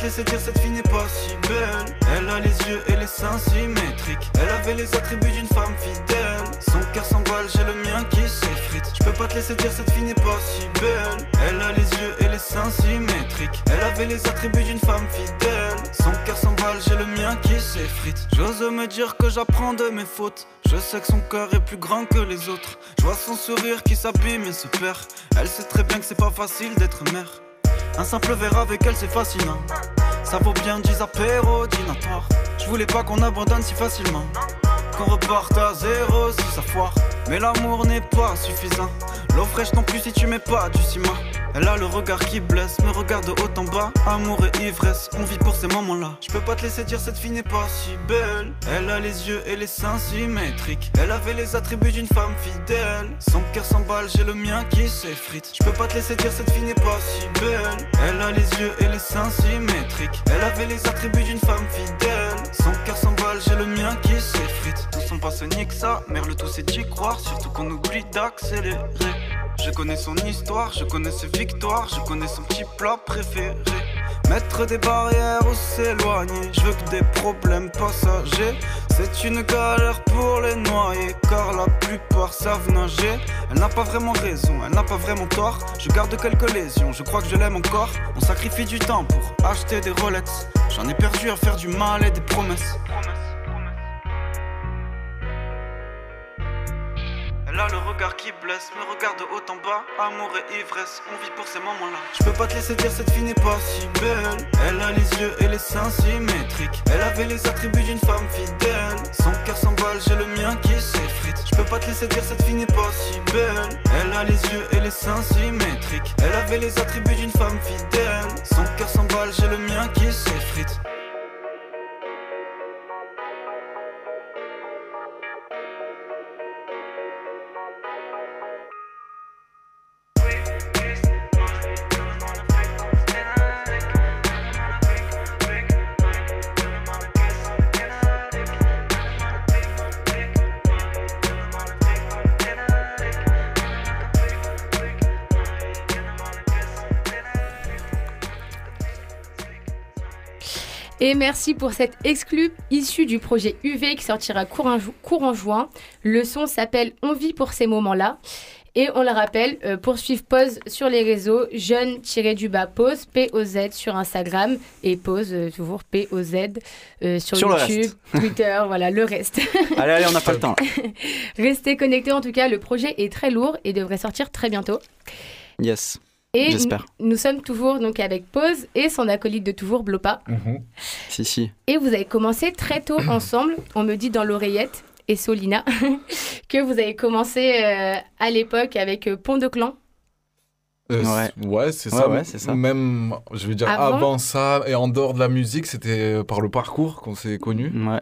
Te laisser dire cette fille n'est pas si belle. Elle a les yeux et les seins symétriques. Elle avait les attributs d'une femme fidèle. Son cœur s'emballe, j'ai le mien qui s'effrite. Je peux pas te laisser dire cette fille n'est pas si belle. Elle a les yeux et les seins symétriques. Elle avait les attributs d'une femme fidèle. Son cœur s'emballe, j'ai le mien qui s'effrite. J'ose me dire que j'apprends de mes fautes. Je sais que son cœur est plus grand que les autres. Je vois son sourire qui s'abîme et se perd. Elle sait très bien que c'est pas facile d'être mère. Un simple verre avec elle, c'est fascinant. Ça vaut bien 10 apéros dînatoires. Je voulais pas qu'on abandonne si facilement. Qu'on reparte à zéro si ça foire. Mais l'amour n'est pas suffisant. L'eau fraîche non plus si tu mets pas du ciment. Elle a le regard qui blesse, me regarde de haut en bas. Amour et ivresse, on vit pour ces moments-là. Je peux pas te laisser dire cette fille n'est pas si belle. Elle a les yeux et les seins symétriques. Elle avait les attributs d'une femme fidèle. Son cœur s'emballe, j'ai le mien qui s'effrite. Je peux pas te laisser dire cette fille n'est pas si belle. Elle a les yeux et les seins symétriques. Elle avait les attributs d'une femme fidèle. Son cœur s'emballe, j'ai le mien qui s'effrite. Tout son passé nique ça, merde le tout c'est d'y croire. Surtout qu'on oublie d'accélérer. Je connais son histoire, je connais ses victoires, je connais son petit plat préféré. Mettre des barrières ou s'éloigner, je veux que des problèmes passagers. C'est une galère pour les noyer, car la plupart savent nager. Elle n'a pas vraiment raison, elle n'a pas vraiment tort. Je garde quelques lésions, je crois que je l'aime encore. On sacrifie du temps pour acheter des Rolex. J'en ai perdu à faire du mal et des promesses. Elle a le regard qui blesse, me regarde de haut en bas. Amour et ivresse, on vit pour ces moments-là. Je peux pas te laisser dire cette fille n'est pas si belle. Elle a les yeux et les seins symétriques. Elle avait les attributs d'une femme fidèle. Son cœur s'emballe, j'ai le mien qui s'effrite. Je peux pas te laisser dire cette fille n'est pas si belle. Elle a les yeux et les seins symétriques. Elle avait les attributs d'une femme fidèle. Son cœur s'emballe, j'ai le mien qui s'effrite. Et merci pour cette exclue issue du projet UV qui sortira courant, juin. Le son s'appelle On vit pour ces moments-là. Et on le rappelle, euh, poursuivre Pause sur les réseaux, jeune-du-bas Pause, P-O-Z sur Instagram et Pause, euh, toujours P-O-Z euh, sur, YouTube, Twitter, voilà, le reste. allez, allez, on n'a pas le temps. Restez connectés, en tout cas, le projet est très lourd et devrait sortir très bientôt. Yes. Et nous, sommes toujours donc avec Pause et son acolyte de toujours, Blopa. Mhm. Si, si. Et vous avez commencé très tôt ensemble, on me dit dans l'oreillette et Solina, que vous avez commencé euh, à l'époque avec euh, Pont de Clan. Euh, ouais, c'est ça. Ouais, ça. Même, je veux dire, avant... ça et en dehors de la musique, c'était par le parcours qu'on s'est connus. Ouais,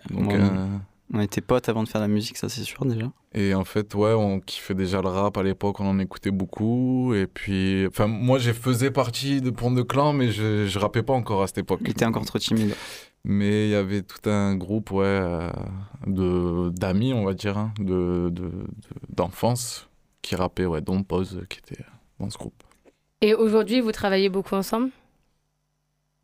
on était potes avant de faire la musique, ça c'est sûr déjà. Et en fait, ouais, on kiffait déjà le rap à l'époque, on en écoutait beaucoup. Et puis, enfin, moi, je faisais partie de Pont de Clan, mais je, je rappais pas encore à cette époque. Il était encore trop timide. Mais il y avait tout un groupe, ouais, euh, de d'amis, on va dire, hein, de, d'enfance qui rappaient, ouais, dont Pose qui était dans ce groupe. Et aujourd'hui, vous travaillez beaucoup ensemble?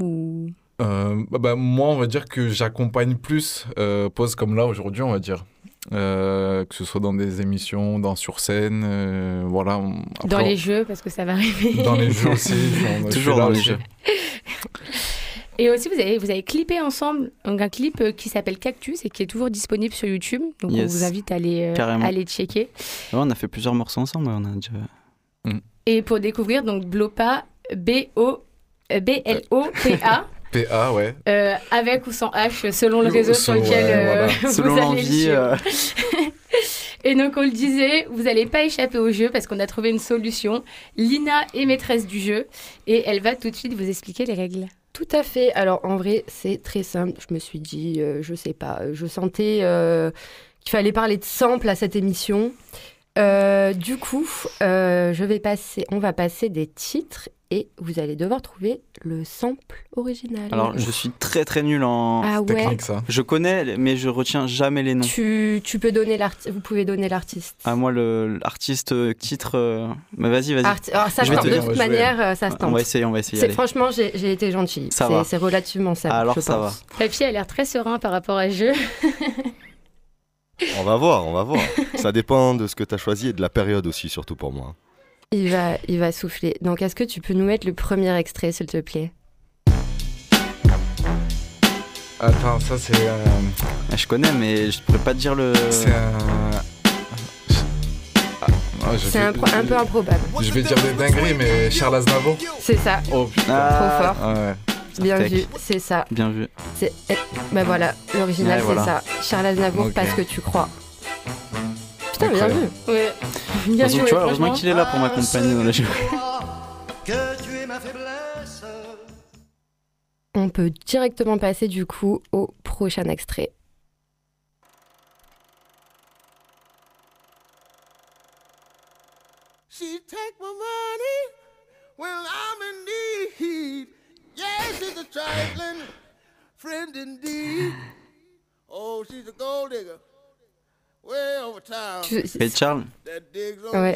Ou euh, bah, bah, moi, on va dire que j'accompagne plus euh, Pause comme là aujourd'hui, on va dire. Euh, que ce soit dans des émissions, dans sur scène, euh, voilà. dans les jeux, parce que ça va arriver. Dans les jeux aussi. Toujours dans les jeux. Et aussi, vous avez, vous avez clippé ensemble un clip qui s'appelle Cactus et qui est toujours disponible sur YouTube. Donc, on vous invite à aller, aller checker. on a fait plusieurs morceaux ensemble. On a déjà... Mm. Et pour découvrir, donc, Blopa, B-O... B-L-O-P-A. PA, ouais. Euh, avec ou sans H, selon le réseau sur lequel euh, vous allez euh. Et donc on le disait, vous n'allez pas échapper au jeu parce qu'on a trouvé une solution. Lina est maîtresse du jeu et elle va tout de suite vous expliquer les règles. Tout à fait. Alors en vrai, c'est très simple. Je me suis dit, je sais pas, je sentais qu'il fallait parler de sample à cette émission. du coup, je vais passer, on va passer des titres et vous allez devoir trouver le sample original. Alors, je suis très très nul en ah technique, ça. Je connais, mais je retiens jamais les noms. Tu, tu peux donner l'artiste. Vous pouvez donner l'artiste. Ah moi, l'artiste euh, titre. Euh, mais vas-y, vas-y. Alors, ça se tente. De toute manière, euh, ça se tente. On va essayer, on va essayer. Franchement, j'ai été gentille. C'est relativement simple. Alors ça va. La fille a l'air très serein par rapport à jeu. on va voir, on va voir. Ça dépend de ce que tu as choisi et de la période aussi, surtout pour moi. Il va, il va souffler. Donc, est-ce que tu peux nous mettre le premier extrait, s'il te plaît? Attends, ça c'est. Euh, ah, je connais, mais je pourrais pas te dire le. C'est un. Ah, c'est un, un, peu improbable. Je vais dire des dingueries, mais Charles Aznavour C'est ça. Oh putain. Trop fort. Ouais. Bien vu, c'est ça. Bien vu. C'est... Ben voilà, l'original c'est ça. Charles Aznavour, parce que tu crois. Putain, bien vu. Ouais. Bien joué, tu vois, heureusement qu'il est là pour m'accompagner dans la jeu. On peut directement passer du coup au prochain extrait. She take my money when I'm in need. Yeah, she's a trifling friend indeed. Oh, she's a gold digger. Et Charles Ouais.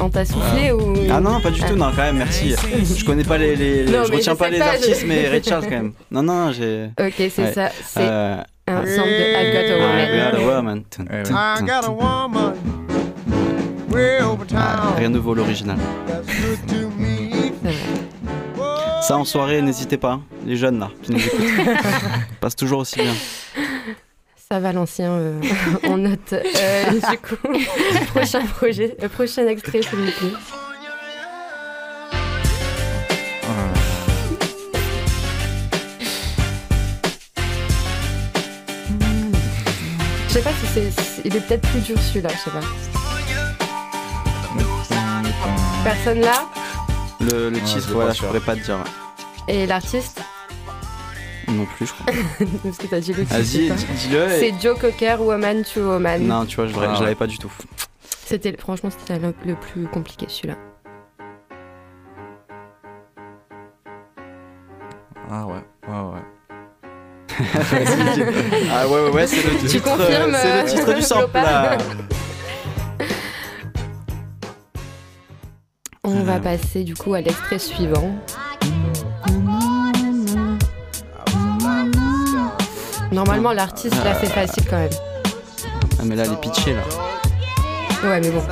On t'a soufflé ou Ah non, pas du tout, non, quand même, merci. Je connais pas les. les... je retiens pas les artistes, mais Ray Charles quand même. Non, non, j'ai. Ok, c'est ça. C'est euh... un son de I've Got a Woman. I got a woman. Ah, rien ne vaut l'original. Ça en soirée, n'hésitez pas, les jeunes là, qui nous écoutent. Passe toujours aussi bien. Ça va l'ancien, euh, on note. Euh, du coup, prochain projet, euh, prochain extrait s'il vous plaît. Je sais pas si c'est. Il est peut-être plus dur celui-là, je sais pas. Personne là? Le, le titre, voilà, je pourrais pas te dire. Et l'artiste? Non plus, je crois. Parce que t'as dit le Vas-y, dis-le. C'est Joe Cocker, Woman to Woman. Non, tu vois, je, ah, l'avais pas du tout. C'était, franchement, c'était le, plus compliqué celui-là. Ah ouais, ouais, ouais. ah ouais, ouais, ouais, c'est le titre. Tu confirmes C'est le titre du sample là. On va passer du coup à l'extrait suivant. Normalement, l'artiste, là, c'est facile quand même. Ah, mais là, elle est pitchée, là. Ouais, mais bon,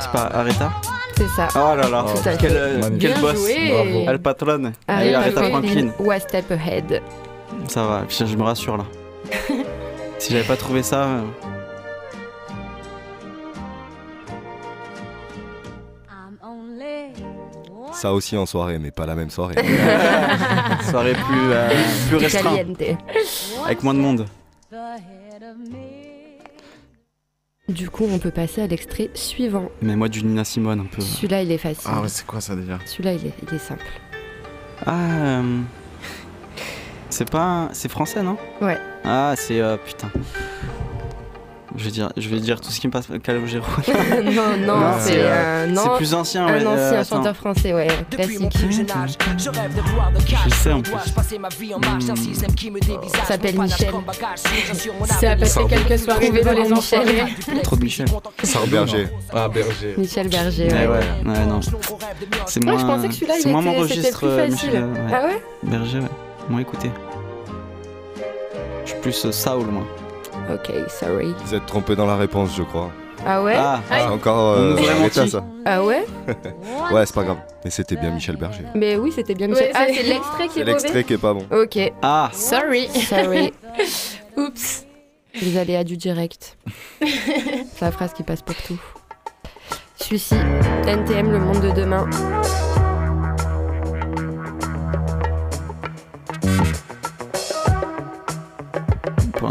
C'est pas Aretha c'est ça. Oh là là, Tout à quel, fait. euh, Magnifique. quel Bien boss joué. Elle patronne. Aretha Et Aretha Franklin. One Step Ahead. Ça va, je me rassure là. si j'avais pas trouvé ça. euh, Ça aussi en soirée, mais pas la même soirée. soirée plus, euh, plus restreinte, Caliente. avec moins de monde. Du coup, on peut passer à l'extrait suivant. Mais moi, du Nina Simone un peu. Celui-là, il est facile. Ah ouais, c'est quoi ça déjà Celui-là, il est, il est simple. Ah. euh, C'est pas. C'est français, non? Ouais. Ah, c'est. euh, putain. Je vais, dire, je vais dire tout ce qui me passe. Calogero. non, non, Non, c'est c'est, euh, non, c'est plus ancien, ouais. un euh, ancien attends. chanteur français, ouais, classique. Je sais en plus. Ça s'appelle Michel. Ça a passé quelques soirées dans le les enfoirés. Trop de Michel. Sardou, Berger. Ah, Berger. Michel Berger, Ouais, ouais. ouais, ouais, non. C'est Moi, moins. je pensais que celui-là, il c'est moins mon était, c'était registre. plus euh, facile. Michel, euh, ouais. Ah ouais? Berger, ouais. Moins écouté. Je suis plus euh, Saul, moi. Ok, sorry. Vous êtes trompé dans la réponse, je crois. Ah ouais Ah, C'est encore On euh, ça. Ah ouais Ouais, c'est pas grave. Mais c'était bien Michel Berger. Mais oui, c'était bien Michel. Ouais, ah, c'est- l'extrait qui est mauvais l'extrait qui est pas bon. Ok, ah, Sorry. sorry. Oups. Les aléas du direct. c'est la phrase qui passe pour tout. Celui-ci, NTM, le monde de demain.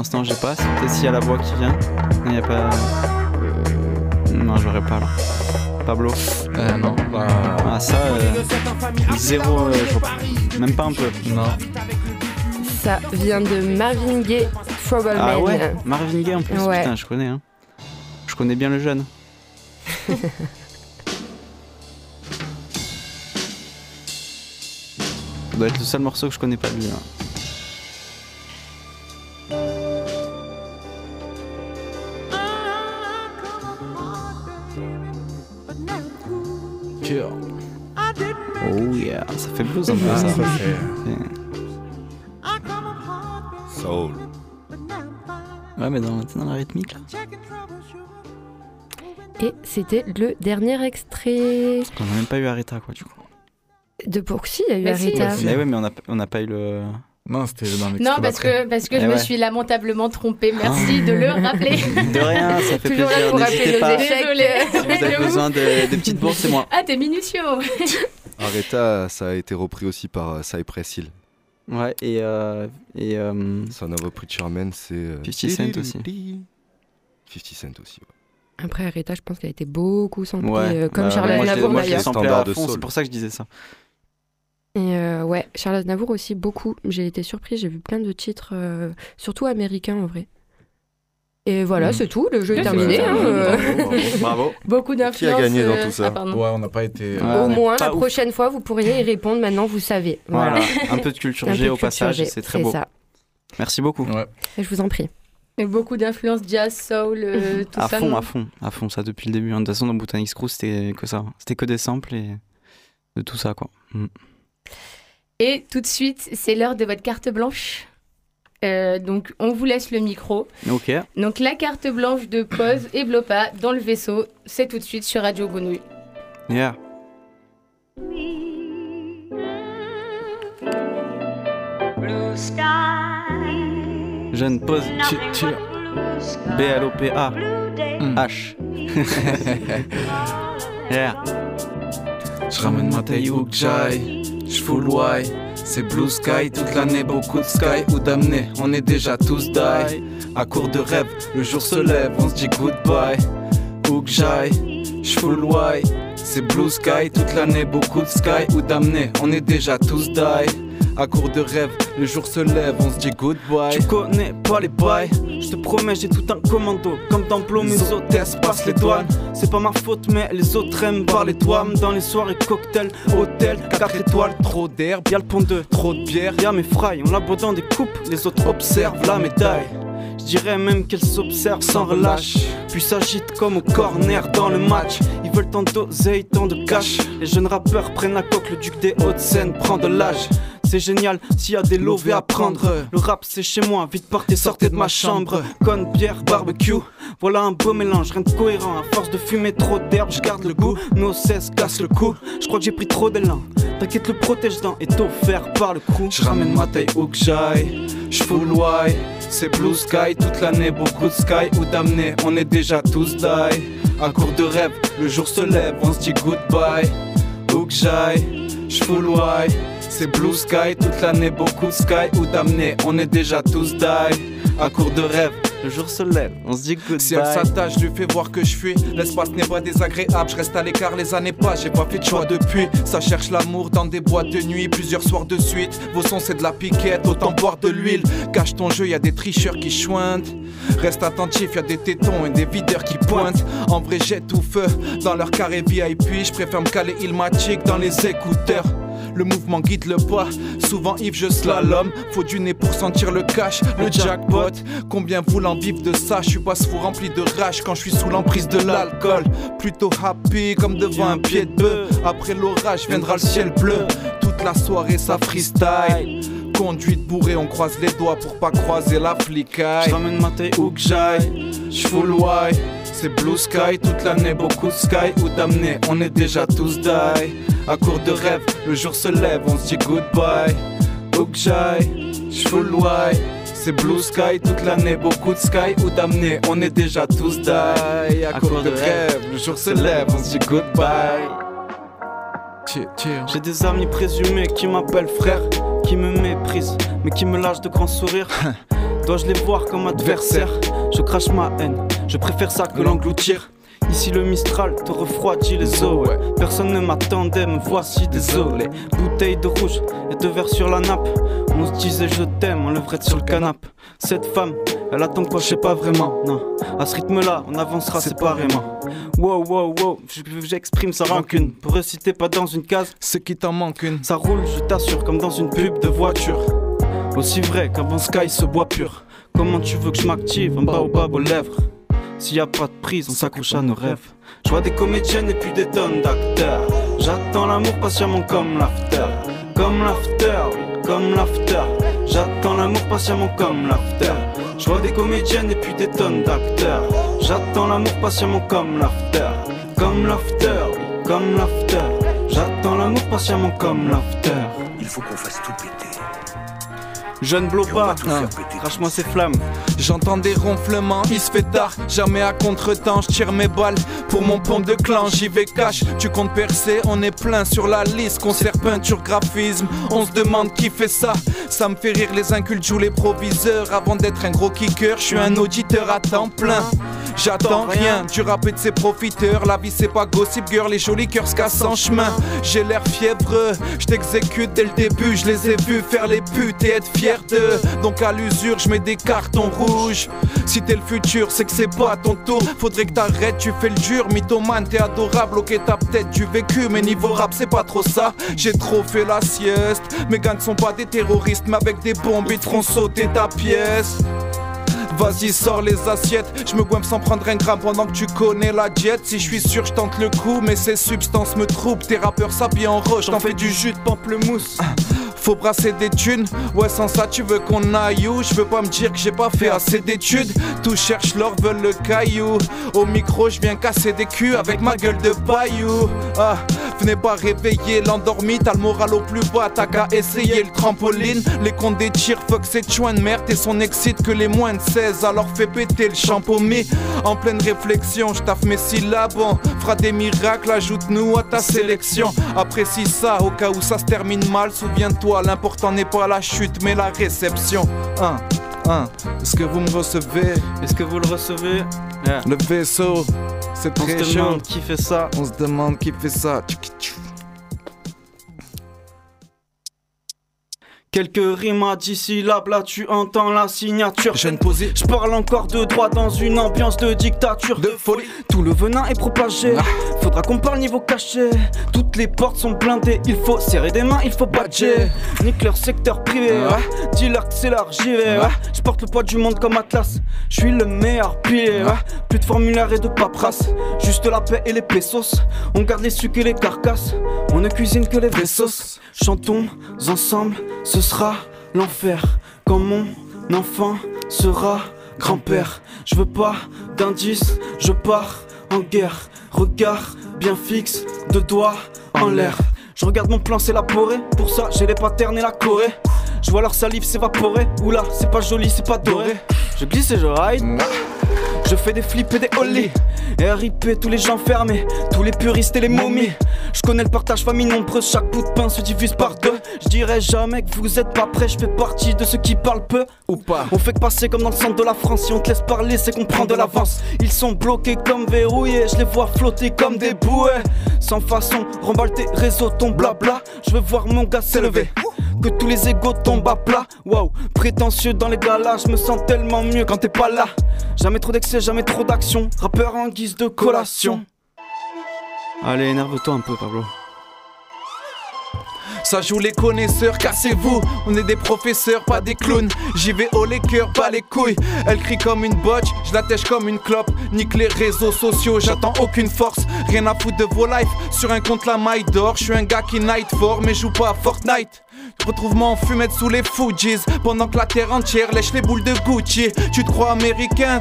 L'instant, j'ai pas. C'est peut-être s'il y a la voix qui vient. Non, y a pas. Non, j'aurais pas là. Pablo. Euh, non. Bah, Ah, ça, euh, zéro. euh. Même pas un peu. non. Ça vient de Marvin Gaye, Trouble Ah Man. ouais Marvin Gaye en plus. Ouais. Putain, je connais. Hein. Je connais bien le jeune. Ça doit être le seul morceau que je connais pas de lui. hein. Un peu Ah, ça. Soul. Ouais, mais dans, dans la rythmique là. Et c'était le dernier extrait On a même pas eu Aretha quoi du coup. de Pourxy. Il y a eu Bah si. Aretha. Si. Mais ouais, mais on a, on a pas eu le. Non, c'était dans Non, parce que, parce que Eh je me ouais. suis lamentablement trompée. Merci de le rappeler. De rien, ça fait Toujours là plaisir. pour rappeler nos échecs. Si vous avez besoin de, des petites bourses, c'est moi. Ah, t'es minutieux. Aretha, ça a été repris aussi par euh, Cypress Hill. Ouais, et. Euh, et euh, Son of a Preacher Man, c'est. euh, 50 Cent aussi. 50 Cent aussi. ouais. Après Aretha, je pense qu'elle a été beaucoup samplée, ouais. euh, comme Bah, Charlotte Navour moi, je l'ai d'ailleurs. de. C'est pour ça que je disais ça. Et euh, ouais, Charlotte Navour aussi beaucoup. J'ai été surprise, j'ai vu plein de titres, euh, surtout américains en vrai. Et voilà, Mhm. c'est tout, le jeu est terminé. c'est hein, euh. Bravo. Beaucoup d'influence. gagné dans euh, tout ça ah. Ouais, on n'a pas été. Ouais. euh, Au moins, la ouf. prochaine fois, vous pourriez y répondre. Maintenant, vous savez. Voilà. Voilà. Un peu de culture G au culture passage, c'est très beau. ça. Merci beaucoup. Ouais. Et je vous en prie. Et beaucoup d'influence jazz, soul, euh, tout À ça. fond, non à fond, à fond, ça depuis le début. hein. De toute façon, dans Botanics Crew, c'était que ça. C'était que des samples et de tout ça, quoi. Mm. Et tout de suite, c'est l'heure de votre carte blanche. Euh, donc, on vous laisse le micro. Ok. Donc, la carte blanche de pause et Blopa dans le vaisseau, c'est tout de suite sur Radio Grenouille. Yeah. Jeune pause. Tu- tu- B-L-O-P-A. Mm. H. yeah. Je ramène ma taille où que j'aille, je. C'est blue sky toute l'année, beaucoup de sky ou d'amener. On est déjà tous die. À court de rêve, le jour se lève, on se dit goodbye. Où que j'aille, je full why. C'est blue sky toute l'année, beaucoup de sky ou d'amener. On est déjà tous die. À court de rêve, le jour se lève, on se dit goodbye. Tu connais pas les bails, je te promets, j'ai tout un commando. Comme dans Plom, mes hôtesses passent les douanes. C'est pas ma faute, mais les autres aiment parler toi. Dans les soirées cocktails, hôtel, 4 étoiles, trop d'herbe, y'a le pont de trop de bière. Y'a mes frailles, on la boit dans des coupes, les autres observent la médaille. Je dirais même qu'elle s'observe sans relâche. Puis s'agite comme au corner dans le match. Ils veulent tant d'oseille, tant de cash. Les jeunes rappeurs prennent la coque, le duc des Hauts-de-Seine prend de l'âge. C'est génial s'il y a des lovés à prendre. Le rap c'est chez moi, vite partez, sortez de ma chambre. Conne, bière, barbecue. Voilà un beau mélange, rien de cohérent. À force de fumer trop d'herbe, je garde le goût. Nos 16 casse le cou. Je crois que j'ai pris trop d'élan. T'inquiète, le protège-dents est offert par le crew. Je ramène ma taille où que j'aille. J'full why, c'est blue sky toute l'année, beaucoup de sky ou d'amener. On est déjà tous die. À court de rêve, le jour se lève, on se dit goodbye. Où que j'aille, j'full why, c'est blue sky toute l'année, beaucoup de sky ou d'amener. On est déjà tous die. À court de rêve, le jour se lève, on se dit goodbye. Si elle s'attache, lui fais voir que je fuis. L'espace n'est pas désagréable, je reste à l'écart, les années passent, j'ai pas fait de choix depuis. Ça cherche l'amour dans des boîtes de nuit, plusieurs soirs de suite. Vos sons c'est de la piquette, autant boire de l'huile. Cache ton jeu, y a des tricheurs qui chointent. Reste attentif, y a des tétons et des videurs qui pointent. En vrai, j'ai tout feu dans leur carré VIP. Je préfère me caler Ilmatic dans les écouteurs. Le mouvement guide le pas. Souvent Yves, je slalom. Faut du nez pour sentir le cash, le jackpot. Combien voulant vivre de ça? Je suis pas fou rempli de rage quand je suis sous l'emprise de l'alcool. Plutôt happy comme devant un pied de bœuf. Après l'orage viendra le ciel bleu. Toute la soirée, ça freestyle. Conduite bourrée, on croise les doigts pour pas croiser la flicaille. J'ramène ma taille où que j'aille. J'full why, c'est blue sky toute l'année, beaucoup de sky ou d'amener. On est déjà tous die. À court de rêve, le jour se lève, on se dit goodbye. Où que j'aille. C'est blue sky toute l'année, beaucoup de sky ou d'amener. On est déjà tous die. À, court de rêve, le jour se lève, on se dit goodbye. J'ai des amis présumés qui m'appellent frère, qui me méprisent, mais qui me lâchent de grands sourires. Dois-je les voir comme adversaires Je crache ma haine, je préfère ça que l'engloutir. Ici le Mistral te refroidit les os. ouais. Personne ne m'attendait, me voici désolé. Bouteille de rouge et de verre sur la nappe. On se disait je t'aime, on levrette sur le canapé. Cette femme, elle attend quoi, je sais pas vraiment. Non, à ce rythme-là, on avancera séparément. Wow, wow, wow, j'exprime sa rancune. Pour réciter pas dans une case, Ce qui t'en manque une. ça roule, je t'assure, comme dans une pub de voiture. Aussi vrai bon sky se boit pur. Comment tu veux que je m'active? Un baobab aux lèvres S'il y a pas de prise, on s'accroche à nos rêves. Je vois des comédiennes et puis des tonnes d'acteurs. J'attends l'amour patiemment comme l'after. Comme l'after, oui, comme l'after. J'attends l'amour patiemment comme l'after. Je vois des comédiennes et puis des tonnes d'acteurs. J'attends l'amour patiemment comme l'after. Comme l'after, oui, comme l'after. J'attends l'amour patiemment comme l'after. Il faut qu'on fasse tout péter. Va blopa, tout faire péter. crache-moi ces flammes. J'entends des ronflements, il se fait tard, jamais à contre-temps, je tire mes balles pour mon pompe de clan, j'y vais cash, tu comptes percer, on est plein sur la liste, concert, peinture, graphisme, on se demande qui fait ça, ça me fait rire les incultes jouent les proviseurs, avant d'être un gros kicker, je suis un auditeur à temps plein. J'attends rien du rap et de ses profiteurs. La vie c'est pas gossip girl, les jolis cœurs se cassent en chemin. J'ai l'air fiévreux, je t'exécute dès le début. Je les ai vus faire les putes et être fier Donc à l'usure, je mets des cartons rouges. Si t'es le futur, c'est que c'est pas ton tour. Faudrait que t'arrêtes, tu fais le dur. Mythomane, t'es adorable. Ok, t'as peut-être du vécu, mais niveau rap, c'est pas trop ça. J'ai trop fait la sieste. Mes gars ne sont pas des terroristes, mais avec des bombes, ils te feront sauter ta pièce. Vas-y, sors les assiettes. Je me sans prendre un gramme pendant que tu connais la diète. Si je suis sûr, je tente le coup, mais ces substances me troublent. Tes rappeurs s'habillent en roche, t'en fais du jus de pamplemousse. Faut brasser des thunes, ouais sans ça tu veux qu'on aille où? Je veux pas me dire que j'ai pas fait assez d'études. Tout cherche l'or, veulent le caillou. Au micro je viens casser des culs avec ma gueule de paillou. Ah, venez pas réveiller l'endormi. T'as le moral au plus bas, t'as qu'à essayer le trampoline. Les comptes des tirs, fuck cette chouin de merde. Et son excite que les moins de 16 Alors fais péter le champomis En pleine réflexion, je taffe mes syllabes. On fera des miracles, ajoute-nous à ta sélection. Apprécie ça au cas où ça se termine mal. Souviens-toi, l'important n'est pas la chute mais la réception Hein, hein, est-ce que vous me recevez? Est-ce que vous le recevez? Yeah. Le vaisseau, c'est On très se chaud demande qui fait ça. On se demande qui fait ça Tchou, tchou. Quelques rimes à 10 syllabes, là tu entends la signature. Je posé, je parle encore de droit dans une ambiance de dictature. De folie, tout le venin est propagé. Faudra qu'on parle niveau caché. Toutes les portes sont blindées, il faut serrer des mains, il faut badger. Nique leur secteur privé, ouais. Dis-leur que c'est j'y vais, ouais. Je porte le poids du monde comme Atlas. Je suis le meilleur pilier, ouais. Plus de formulaire et de paperasse. Juste la paix et les pesos. On garde les sucres et les carcasses. On ne cuisine que les vaisseaux. Chantons ensemble, ce sera l'enfer. Quand mon enfant sera grand-père. Je veux pas d'indices, je pars en guerre. Regard bien fixe, deux doigts en l'air. Je regarde mon plan s'élaborer, pour ça j'ai les patterns et la Corée. Je vois leur salive s'évaporer, oula, c'est pas joli, c'est pas doré. Je glisse et je ride. Je fais des flips et des ollies. RIP, tous les gens fermés, tous les puristes et les momies. Je connais le partage famille nombreuse, chaque bout de pain se divise par deux. Je dirais jamais que vous êtes pas prêts, je fais partie de ceux qui parlent peu ou pas. On fait que passer comme dans le centre de la France, si on te laisse parler, c'est qu'on prend de l'avance. Ils sont bloqués comme verrouillés, je les vois flotter comme des bouées. Sans façon, remballe tes réseaux, ton blabla. Je veux voir mon gars s'élever que tous les égaux tombent à plat. Waouh, prétentieux dans les galas, je me sens tellement mieux quand t'es pas là. Jamais trop d'excès, jamais trop d'action. Rappeur en guise de collation. Allez, énerve-toi un peu, Pablo. Ça joue les connaisseurs, cassez-vous. On est des professeurs, pas des clowns. J'y vais haut les cœurs, pas les couilles. Elle crie comme une botch, je la tèche comme une clope. Nique les réseaux sociaux, j'attends aucune force. Rien à foutre de vos lives. Sur un compte la maille d'or, je suis un gars qui night fort, mais joue pas à Fortnite. Retrouve-moi en fumette sous les Fujis Pendant que la terre entière lèche les boules de Gucci Tu te crois américain?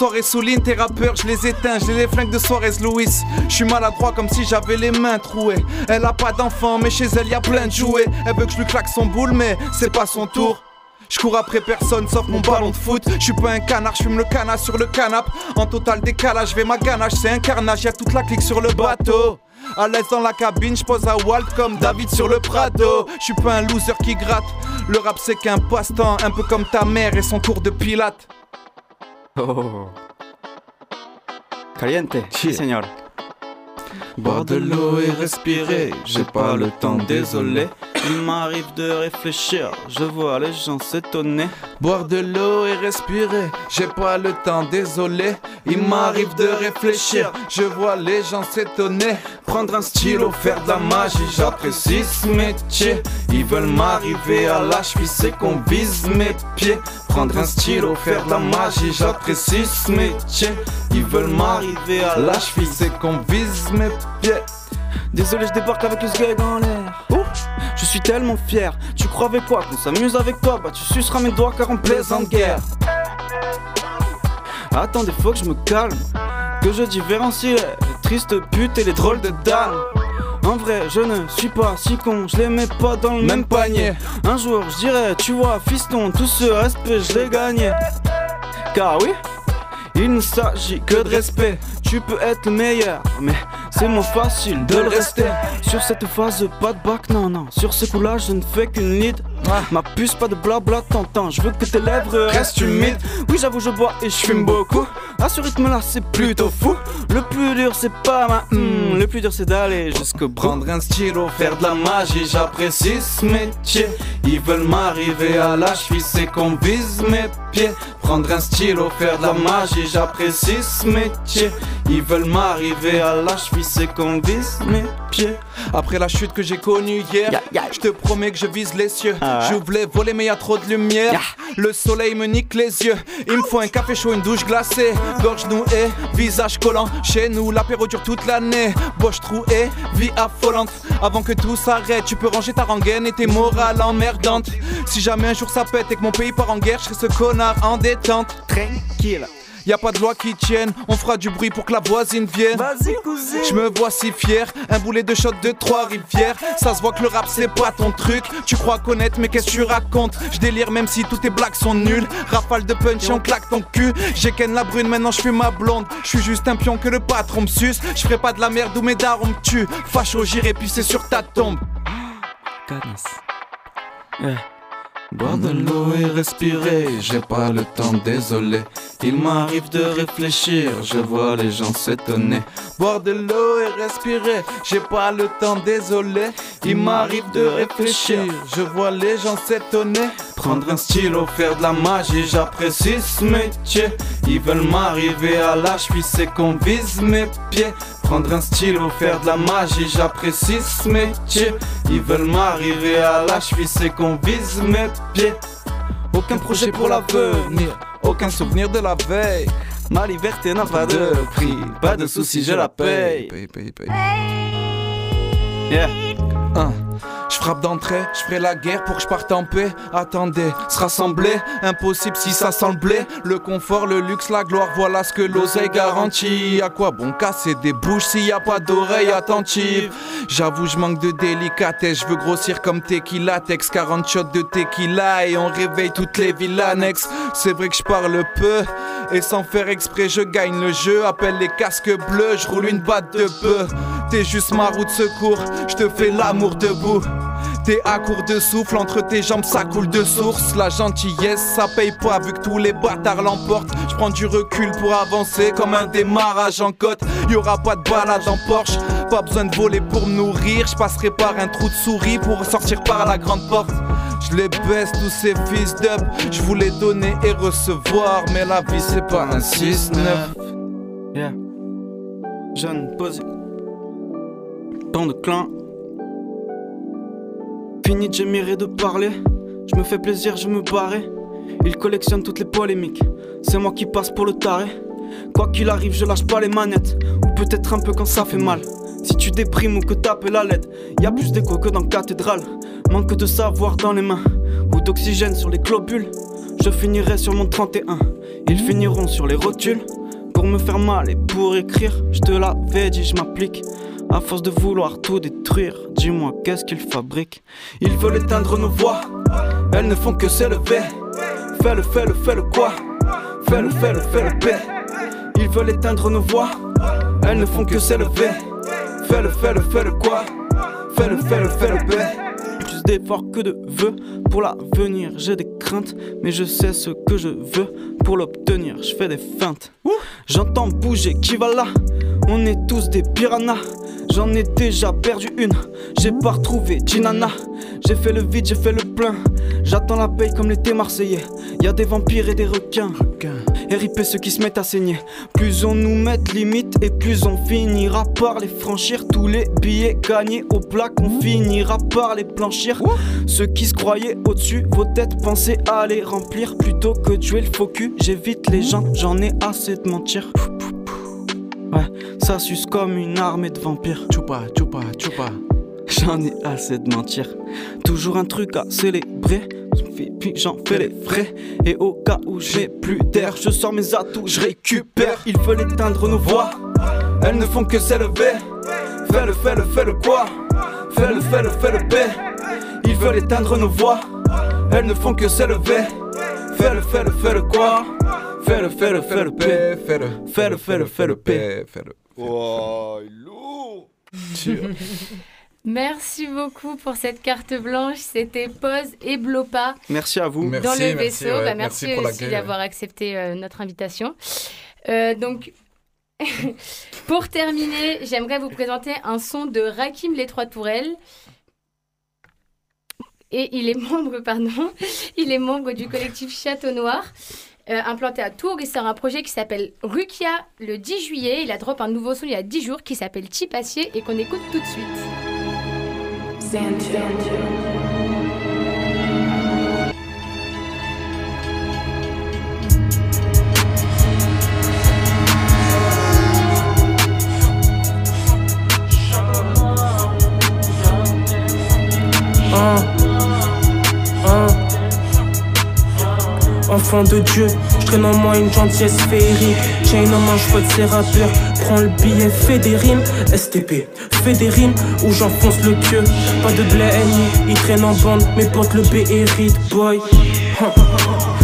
Soirée souligne tes rappeurs, je les éteins, j'ai les flingues de Suarez Louis. Je suis maladroit comme si j'avais les mains trouées. Elle a pas d'enfant, mais chez elle y a plein de jouets. Elle veut que je lui claque son boule, mais c'est pas son tour. Je cours après personne sauf mon ballon de foot. Je suis pas un canard, je fume le canard sur le canap. En total décalage, vais ma ganache, c'est un carnage, y'a toute la clique sur le bateau. À l'aise dans la cabine, je pose à Walt comme David sur le Prado. Je suis pas un loser qui gratte. Le rap c'est qu'un passe-temps, un peu comme ta mère et son tour de pilate. Oh. Caliente, sí, señor. Boire de l'eau et respirer, j'ai pas le temps, désolé. Il m'arrive de réfléchir, je vois les gens s'étonner. Boire de l'eau et respirer, j'ai pas le temps, désolé. Il m'arrive de réfléchir, je vois les gens s'étonner. Prendre un stylo, faire de la magie, j'apprécie ce métier. Ils veulent m'arriver à la cheville, c'est qu'on vise mes pieds. Prendre un stylo, faire de la magie, j'apprécie ce métier. Ils veulent m'arriver à la cheville, c'est qu'on vise mes pieds. Désolé, je débarque avec le sgeg en l'air. Je suis tellement fier. Tu croyais quoi? Qu'on s'amuse avec toi? Bah tu suceras mes doigts car on plaisante guerre. Attendez, faut que je me calme. Que je différencie les tristes putes et les drôles de dames. En vrai, je ne suis pas si con, je les mets pas dans le même panier. Un jour, je dirais, tu vois, fiston, tout ce respect, je l'ai gagné. Car oui, il ne s'agit que de respect. Tu peux être le meilleur, mais c'est moins facile de le rester. Sur cette phase, pas de bac, non, non. Sur ce coup-là, je ne fais qu'une lead. Ma puce, pas de blabla, t'entends. Je veux que tes lèvres restent humides. Oui, j'avoue, je bois et je fume beaucoup. À ce rythme-là, c'est plutôt fou. Le plus dur, c'est pas ma. hmm, le plus dur, c'est d'aller jusqu'au bout. Prendre un stylo, faire de la magie, j'apprécie ce métier. Ils veulent m'arriver à la cheville, c'est qu'on vise mes pieds. Prendre un stylo, faire de la magie, j'apprécie ce métier. Ils veulent m'arriver à la cheville, c'est qu'on vise mes pieds. Après la chute que j'ai connue hier, je te promets que je vise les cieux. Je voulais voler, mais y a trop de lumière. Le soleil me nique les yeux. Il me faut un café chaud, une douche glacée. Gorge nouée, visage collant. Chez nous, l'apéro dure toute l'année. Boche trouée, vie affolante. Avant que tout s'arrête, tu peux ranger ta rengaine et tes morales emmerdantes. Si jamais un jour ça pète et que mon pays part en guerre, je serai ce connard en détente. Tranquille. Y a pas de loi qui tienne, on fera du bruit pour que la voisine vienne. Vas-y, cousin. Je me vois si fier, un boulet de shot de trois rivières. Ça se voit que le rap c'est pas ton truc. Tu crois connaître, mais qu'est-ce que tu racontes? Je délire même si toutes tes blagues sont nulles. Rafale de punch et on claque ton cul. J'ai ken la brune, maintenant je suis ma blonde. Je suis juste un pion que le patron me suce. Je ferai pas de la merde où mes darons me tuent. Facho, j'irai pisser sur ta tombe. Goodness. Boire de l'eau et respirer, j'ai pas le temps, désolé. Il m'arrive de réfléchir, je vois les gens s'étonner. Boire de l'eau et respirer, j'ai pas le temps, désolé. Il m'arrive de réfléchir, je vois les gens s'étonner. Prendre un stylo, faire de la magie, j'apprécie ce métier. Ils veulent m'arriver à la cheville, c'est qu'on vise mes pieds. Prendre un stylo, faire de la magie, j'apprécie ce métier. Ils veulent m'arriver à la cheville, c'est qu'on vise mes pieds. Aucun projet pour l'avenir, aucun souvenir de la veille. Ma liberté n'a pas de prix, pas de soucis, je la paye. Yeah. Hein. Je frappe d'entrée, je ferai la guerre pour que je parte en paix. Attendez, se rassembler, impossible si ça sent le confort, le luxe, la gloire, voilà ce que l'oseille garantit. À quoi bon casser des bouches s'il y a pas d'oreilles attentives? J'avoue, je manque de délicatesse, je veux grossir comme tequila, texte 40 shots de tequila et on réveille toutes les villes annexes. C'est vrai que je parle peu et sans faire exprès, je gagne le jeu. Appelle les casques bleus, je roule une batte de peu. T'es juste ma roue de secours, je te fais l'amour debout. T'es à court de souffle, entre tes jambes ça coule de source. La gentillesse ça paye pas vu que tous les bâtards l'emportent. Je prends du recul pour avancer comme un démarrage en côte. Y aura pas de balade en Porsche, pas besoin de voler pour me nourrir. Je passerai par un trou de souris pour sortir par la grande porte. Je les baisse tous ces fils d'up. Je voulais donner et recevoir, mais la vie c'est pas un 6-9. Yeah. Jeune. Pan de clan. Fini de de parler. Je me fais plaisir, je me barrais. Il collectionne toutes les polémiques. C'est moi qui passe pour le taré. Quoi qu'il arrive, je lâche pas les manettes. Ou peut-être un peu quand ça fait mal. Si tu déprimes ou que tapes la lettre, y a plus d'écho que dans cathédrale. Manque de savoir dans les mains ou d'oxygène sur les globules. Je finirai sur mon 31. Ils finiront sur les rotules. Pour me faire mal et pour écrire, je te l'avais dit, je m'applique. À force de vouloir tout détruire, dis-moi qu'est-ce qu'ils fabriquent? Ils veulent éteindre nos voix, elles ne font que s'élever. Fais-le, fais-le, fais-le quoi? Fais-le, fais-le, fais-le paix. Ils veulent éteindre nos voix, elles ne font que s'élever. Fais-le, fais-le, fais-le quoi? Fais-le, fais-le, fais-le paix. Plus d'efforts que de vœux pour l'avenir, j'ai des mais je sais ce que je veux pour l'obtenir. Je fais des feintes. J'entends bouger qui va là On est tous des piranhas. J'en ai déjà perdu une, j'ai pas retrouvé Ginana. J'ai fait le vide, j'ai fait le plein. J'attends la paye comme l'été marseillais. Y a des vampires et des requins. RIP ceux qui se mettent à saigner. Plus on nous met de et plus on finira par les franchir. Tous les billets gagnés au plaque, on finira par les blanchir. Ceux qui se croyaient au-dessus, vos têtes pensez les remplir. Plutôt que de jouer le faux cul, j'évite les gens, j'en ai assez de mentir. Ouais, ça suce comme une armée de vampires. Chupa, chupa, chupa. J'en ai assez de mentir. Toujours un truc à célébrer. Puis j'en fais les frais. Et au cas où j'ai plus d'air, je sors mes atouts, je récupère. Ils veulent éteindre nos voix. Elles ne font que s'élever. Fais-le, fais-le, fais-le quoi? Fais-le, fais-le, fais-le paix. Ils veulent éteindre nos voix. Elles ne font que s'élever. Fais-le, fais-le, fais-le quoi? Fais-le, fais-le, fais-le paix. Fais-le, Fais-le, fais-le, fais-le paix. Fais-le. Oh, lourd Merci beaucoup pour cette carte blanche. C'était Pause et Blopa Merci à vous. dans le vaisseau. ouais, Bah, merci merci aussi d'avoir accepté euh, notre invitation. Euh, donc, pour terminer, j'aimerais vous présenter un son de Rakim Les Trois Tourelles. Et il est membre, pardon, il est membre du collectif Château Noir, euh, implanté à Tours. Il sort un projet qui s'appelle Rukia le 10 juillet. Il a drop un nouveau son il y a 10 jours qui s'appelle Tipassier et qu'on écoute tout de suite. Un. Enfant de Dieu, je traîne en moi une gentillesse féerique. Chain en main, je de ces rappeurs. Prends le billet, fais des rimes. STP, fais des rimes où j'enfonce le queue. Pas de blé ils traînent en bande. Mes potes le B hérite, boy.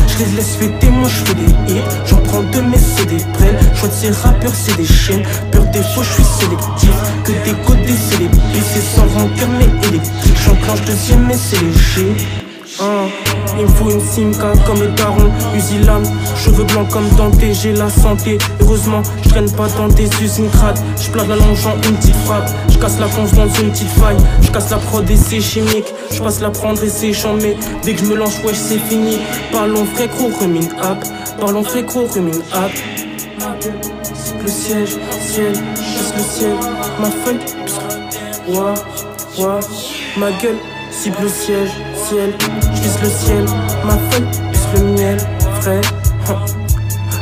Je les laisse fêter, moi je fais des hits. J'en prends deux, mais c'est des prêts. Choix de ces rappeurs, c'est des chiennes. Peur des faux, je suis sélectif. Que des côtés, c'est les. C'est sans rancœur, mais électrique. J'enclenche deuxième, mais c'est léger. Hein. Il me faut une simca comme le daron, Usilam. Cheveux blancs comme Dante, j'ai la santé. Heureusement, je traîne pas dans des usines crades. Je plane la longe en une petite frappe. Je casse la conce dans une petite faille. Je casse la prod et c'est chimique. Je passe la prendre et c'est chambé. Dès que je me lance, wesh, c'est fini. Parlons vrai gros, remine app. Parlons vrai gros, remine app. Le siège, ciel, juste le ciel. Ma feuille, ouah, ouah. Ma gueule, cible le siège, ciel, juste le ciel. Ma feuille, juste le miel, frais. Hein.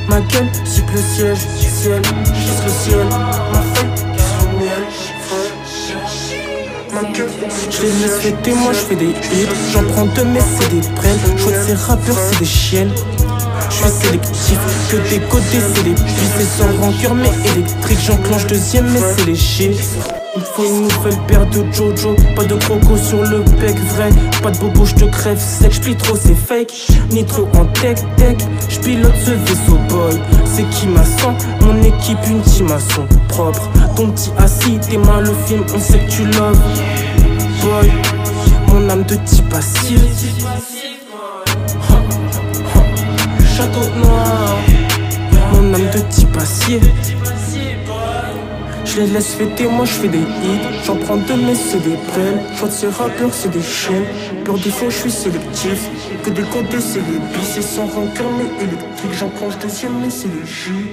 Ma gueule, cible le siège, ciel, juste le ciel. Ma feuille, juste le miel, frais. Ma gueule, je les laisse fêter, moi je fais des hits. J'en prends deux, mais c'est des prêles. Je ces rappeurs, c'est des chiennes. Je sélectif, que des côtés c'est des puces sans rancœur mais électrique J'enclenche deuxième mais c'est léger il faut une nouvelle paire de Jojo Pas de croco sur le bec vrai. Pas de bobo je te crève sec J'plie trop c'est fake. Ni trop en tech tech J'pilote ce vaisseau boy C'est qui m'a sang Mon équipe une team à son propre. Ton petit assis tes mains le film On sait que tu love Boy Mon âme de type passif château noir Mon âme de type acier Je les laisse fêter, moi je fais des hits. J'en prends deux mais c'est des prêles J'vois de ces rappeurs c'est des chiens Peur des fois je suis sélectif. Que des côtés c'est des bis. Et sans rancœur mais électrique J'en prends deuxième mais c'est les jus